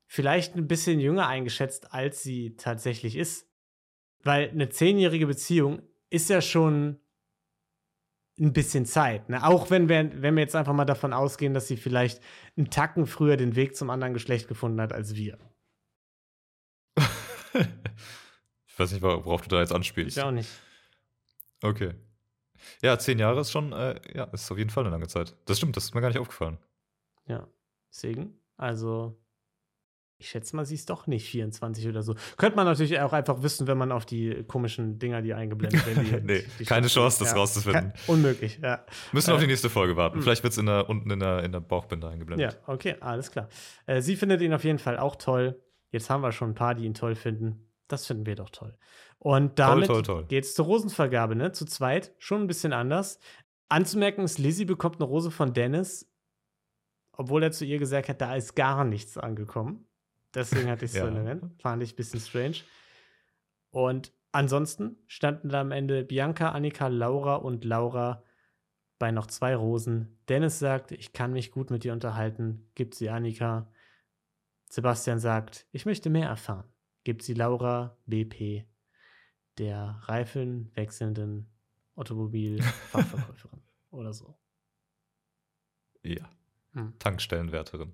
vielleicht ein bisschen jünger eingeschätzt, als sie tatsächlich ist. Weil eine zehnjährige Beziehung ist ja schon ein bisschen Zeit. Ne? Auch wenn wir, wenn wir jetzt einfach mal davon ausgehen, dass sie vielleicht einen Tacken früher den Weg zum anderen Geschlecht gefunden hat als wir. ich weiß nicht, worauf du da jetzt anspielst. Ich auch nicht. Okay. Ja, zehn Jahre ist schon, äh, ja, ist auf jeden Fall eine lange Zeit. Das stimmt, das ist mir gar nicht aufgefallen. Ja. Deswegen, also, ich schätze mal, sie ist doch nicht 24 oder so. Könnte man natürlich auch einfach wissen, wenn man auf die komischen Dinger, die eingeblendet werden. Die, Nee, die keine Chance, das rauszufinden. Ke- Unmöglich, ja. Müssen wir auf Äh, die nächste Folge warten. mh. Vielleicht wird es in der, unten in der, in der Bauchbinde eingeblendet. Ja, okay, alles klar. Äh, sie findet ihn auf jeden Fall auch toll. Jetzt haben wir schon ein paar, die ihn toll finden. Das finden wir doch toll. Und damit toll, toll. geht es zur Rosenvergabe, ne? Zu zweit, schon ein bisschen anders. Anzumerken ist, Lizzie bekommt eine Rose von Dennis, obwohl er zu ihr gesagt hat, da ist gar nichts angekommen. Deswegen hatte ich es so Ja. in Erinnerung. Fand ich ein bisschen strange. Und ansonsten standen da am Ende Bianca, Annika, Laura und Laura bei noch zwei Rosen. Dennis sagt, ich kann mich gut mit dir unterhalten, gibt sie Annika. Sebastian sagt, ich möchte mehr erfahren, gibt sie Laura, BP, der Reifen wechselnden Automobilfachverkäuferin oder so. Ja. Hm. Tankstellenwärterin.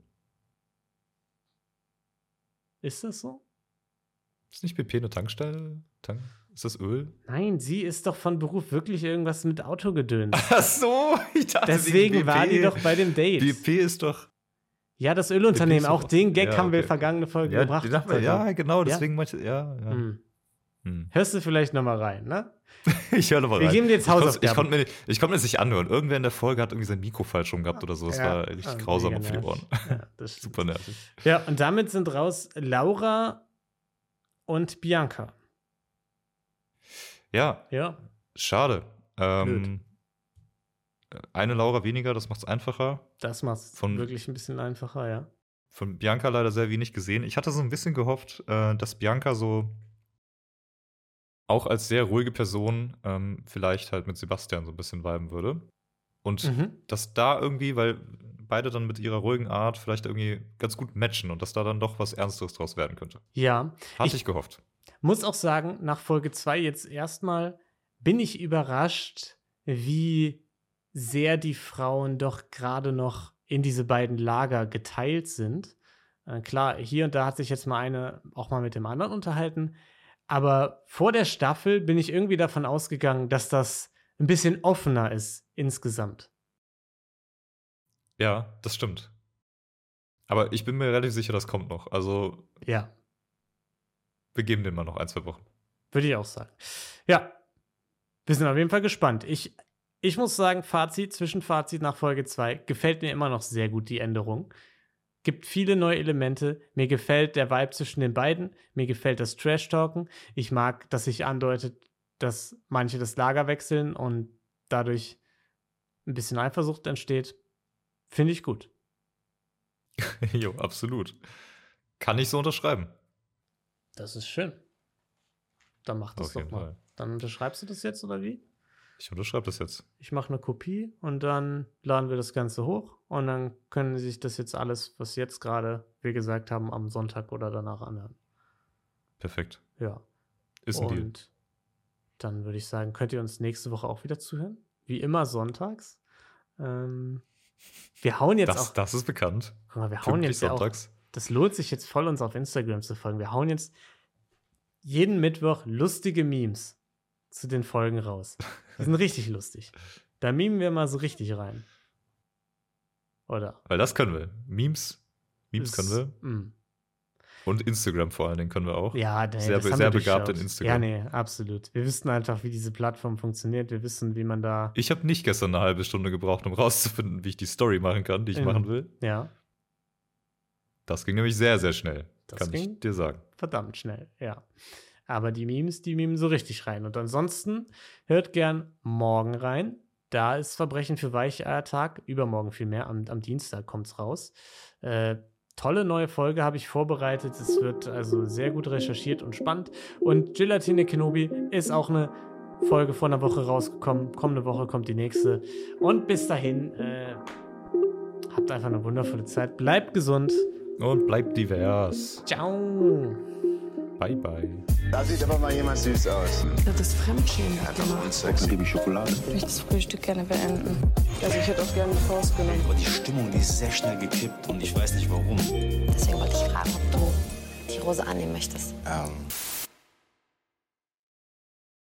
Ist das so? Ist nicht BP eine Tankstelle? Tank? Ist das Öl? Nein, sie ist doch von Beruf wirklich irgendwas mit Autogedöns. Ach so, ich dachte, Deswegen war die doch bei dem Date. BP ist doch. Ja, das Ölunternehmen, BP auch den Gag ja, haben wir okay. vergangene Folge Ja, gebracht. die dachte, Also, ja, genau, Ja? deswegen meinte ja, ja. hm. Hm. Hörst du vielleicht noch mal rein, ne? Ich höre nochmal Wir rein. geben dir jetzt Ich Hausaufgaben. Ich konnte mir, ich mir das nicht anhören. Irgendwer in der Folge hat irgendwie sein Mikro falsch rum gehabt oder so. Das Ja, war richtig ah, grausam für die. Ohren. Ja. Super nervig. Ja, und damit sind raus Laura und Bianca. Ja, Ja, schade. Ähm, Eine Laura weniger, das macht es einfacher. Das macht es Von- wirklich ein bisschen einfacher, ja. Von Bianca leider sehr wenig gesehen. Ich hatte so ein bisschen gehofft, äh, dass Bianca so auch als sehr ruhige Person ähm, vielleicht halt mit Sebastian so ein bisschen viben würde. Und Mhm. dass da irgendwie, weil beide dann mit ihrer ruhigen Art vielleicht irgendwie ganz gut matchen und dass da dann doch was Ernsteres draus werden könnte. Ja, Hatte Ich- ich, gehofft. muss auch sagen, nach Folge 2 jetzt erstmal bin ich überrascht, wie sehr die Frauen doch gerade noch in diese beiden Lager geteilt sind. Äh, klar, hier und da hat sich jetzt mal eine auch mal mit dem anderen unterhalten, aber vor der Staffel bin ich irgendwie davon ausgegangen, dass das ein bisschen offener ist insgesamt. Ja, das stimmt. Aber ich bin mir relativ sicher, das kommt noch. Also Ja, wir geben dem mal noch ein, zwei Wochen. Würde ich auch sagen. Ja, wir sind auf jeden Fall gespannt. Ich, ich muss sagen, Fazit, Zwischenfazit nach Folge 2, gefällt mir immer noch sehr gut die Änderung. Gibt viele neue Elemente. Mir gefällt der Vibe zwischen den beiden. Mir gefällt das Trash-Talken. Ich mag, dass sich andeutet, dass manche das Lager wechseln und dadurch ein bisschen Eifersucht entsteht. Finde ich gut. jo, absolut. Kann ich so unterschreiben. Das ist schön. Dann mach das Auf doch mal. Fall. Dann unterschreibst du das jetzt oder wie? Ich unterschreibe das jetzt. Ich mache eine Kopie und dann laden wir das Ganze hoch und dann können Sie sich das jetzt alles, was jetzt gerade wir gesagt haben, am Sonntag oder danach anhören. Perfekt. Ja. Ist ein und Deal. dann würde ich sagen, könnt ihr uns nächste Woche auch wieder zuhören. Wie immer sonntags. Ähm, wir hauen jetzt Das, auch. das ist bekannt. Mal, wir hauen jetzt ja auch. sonntags. Das lohnt sich jetzt voll, uns auf Instagram zu folgen. Wir hauen jetzt jeden Mittwoch lustige Memes zu den Folgen raus. Die sind richtig lustig. Da memen wir mal so richtig rein. Oder? Weil das können wir. Memes, Memes können wir. Mm. Und Instagram vor allen Dingen können wir auch. Ja, nee, Sehr be- sehr begabt in Instagram. Ja, nee, absolut. Wir wissen einfach, wie diese Plattform funktioniert. Wir wissen, wie man da. Ich habe nicht gestern eine halbe Stunde gebraucht, um rauszufinden, wie ich die Story machen kann, die ich Mhm. machen will. Ja, Das ging nämlich sehr, sehr schnell. Das kann ich dir sagen. verdammt schnell, ja. Aber die Memes, die memen so richtig rein. Und ansonsten hört gern morgen rein. Da ist Verbrechen für Weicheiertag. Übermorgen vielmehr. Am, am Dienstag kommt es raus. Äh, tolle neue Folge habe ich vorbereitet. Es wird also sehr gut recherchiert und spannend. Und Gelatine Kenobi ist auch eine Folge vor einer Woche rausgekommen. Kommende Woche kommt die nächste. Und bis dahin, äh, habt einfach eine wundervolle Zeit. Bleibt gesund. Und bleibt divers. Ciao. Bye, bye. Da sieht aber mal jemand süß aus. Das ist Fremdschämen. Hat doch wohl Sex. Ich möchte das Frühstück gerne beenden. Also ich hätte auch gerne die Faust genommen. Aber die Stimmung, die ist sehr schnell gekippt und ich weiß nicht warum. Deswegen wollte ich fragen, ob du die Rose annehmen möchtest. Ähm,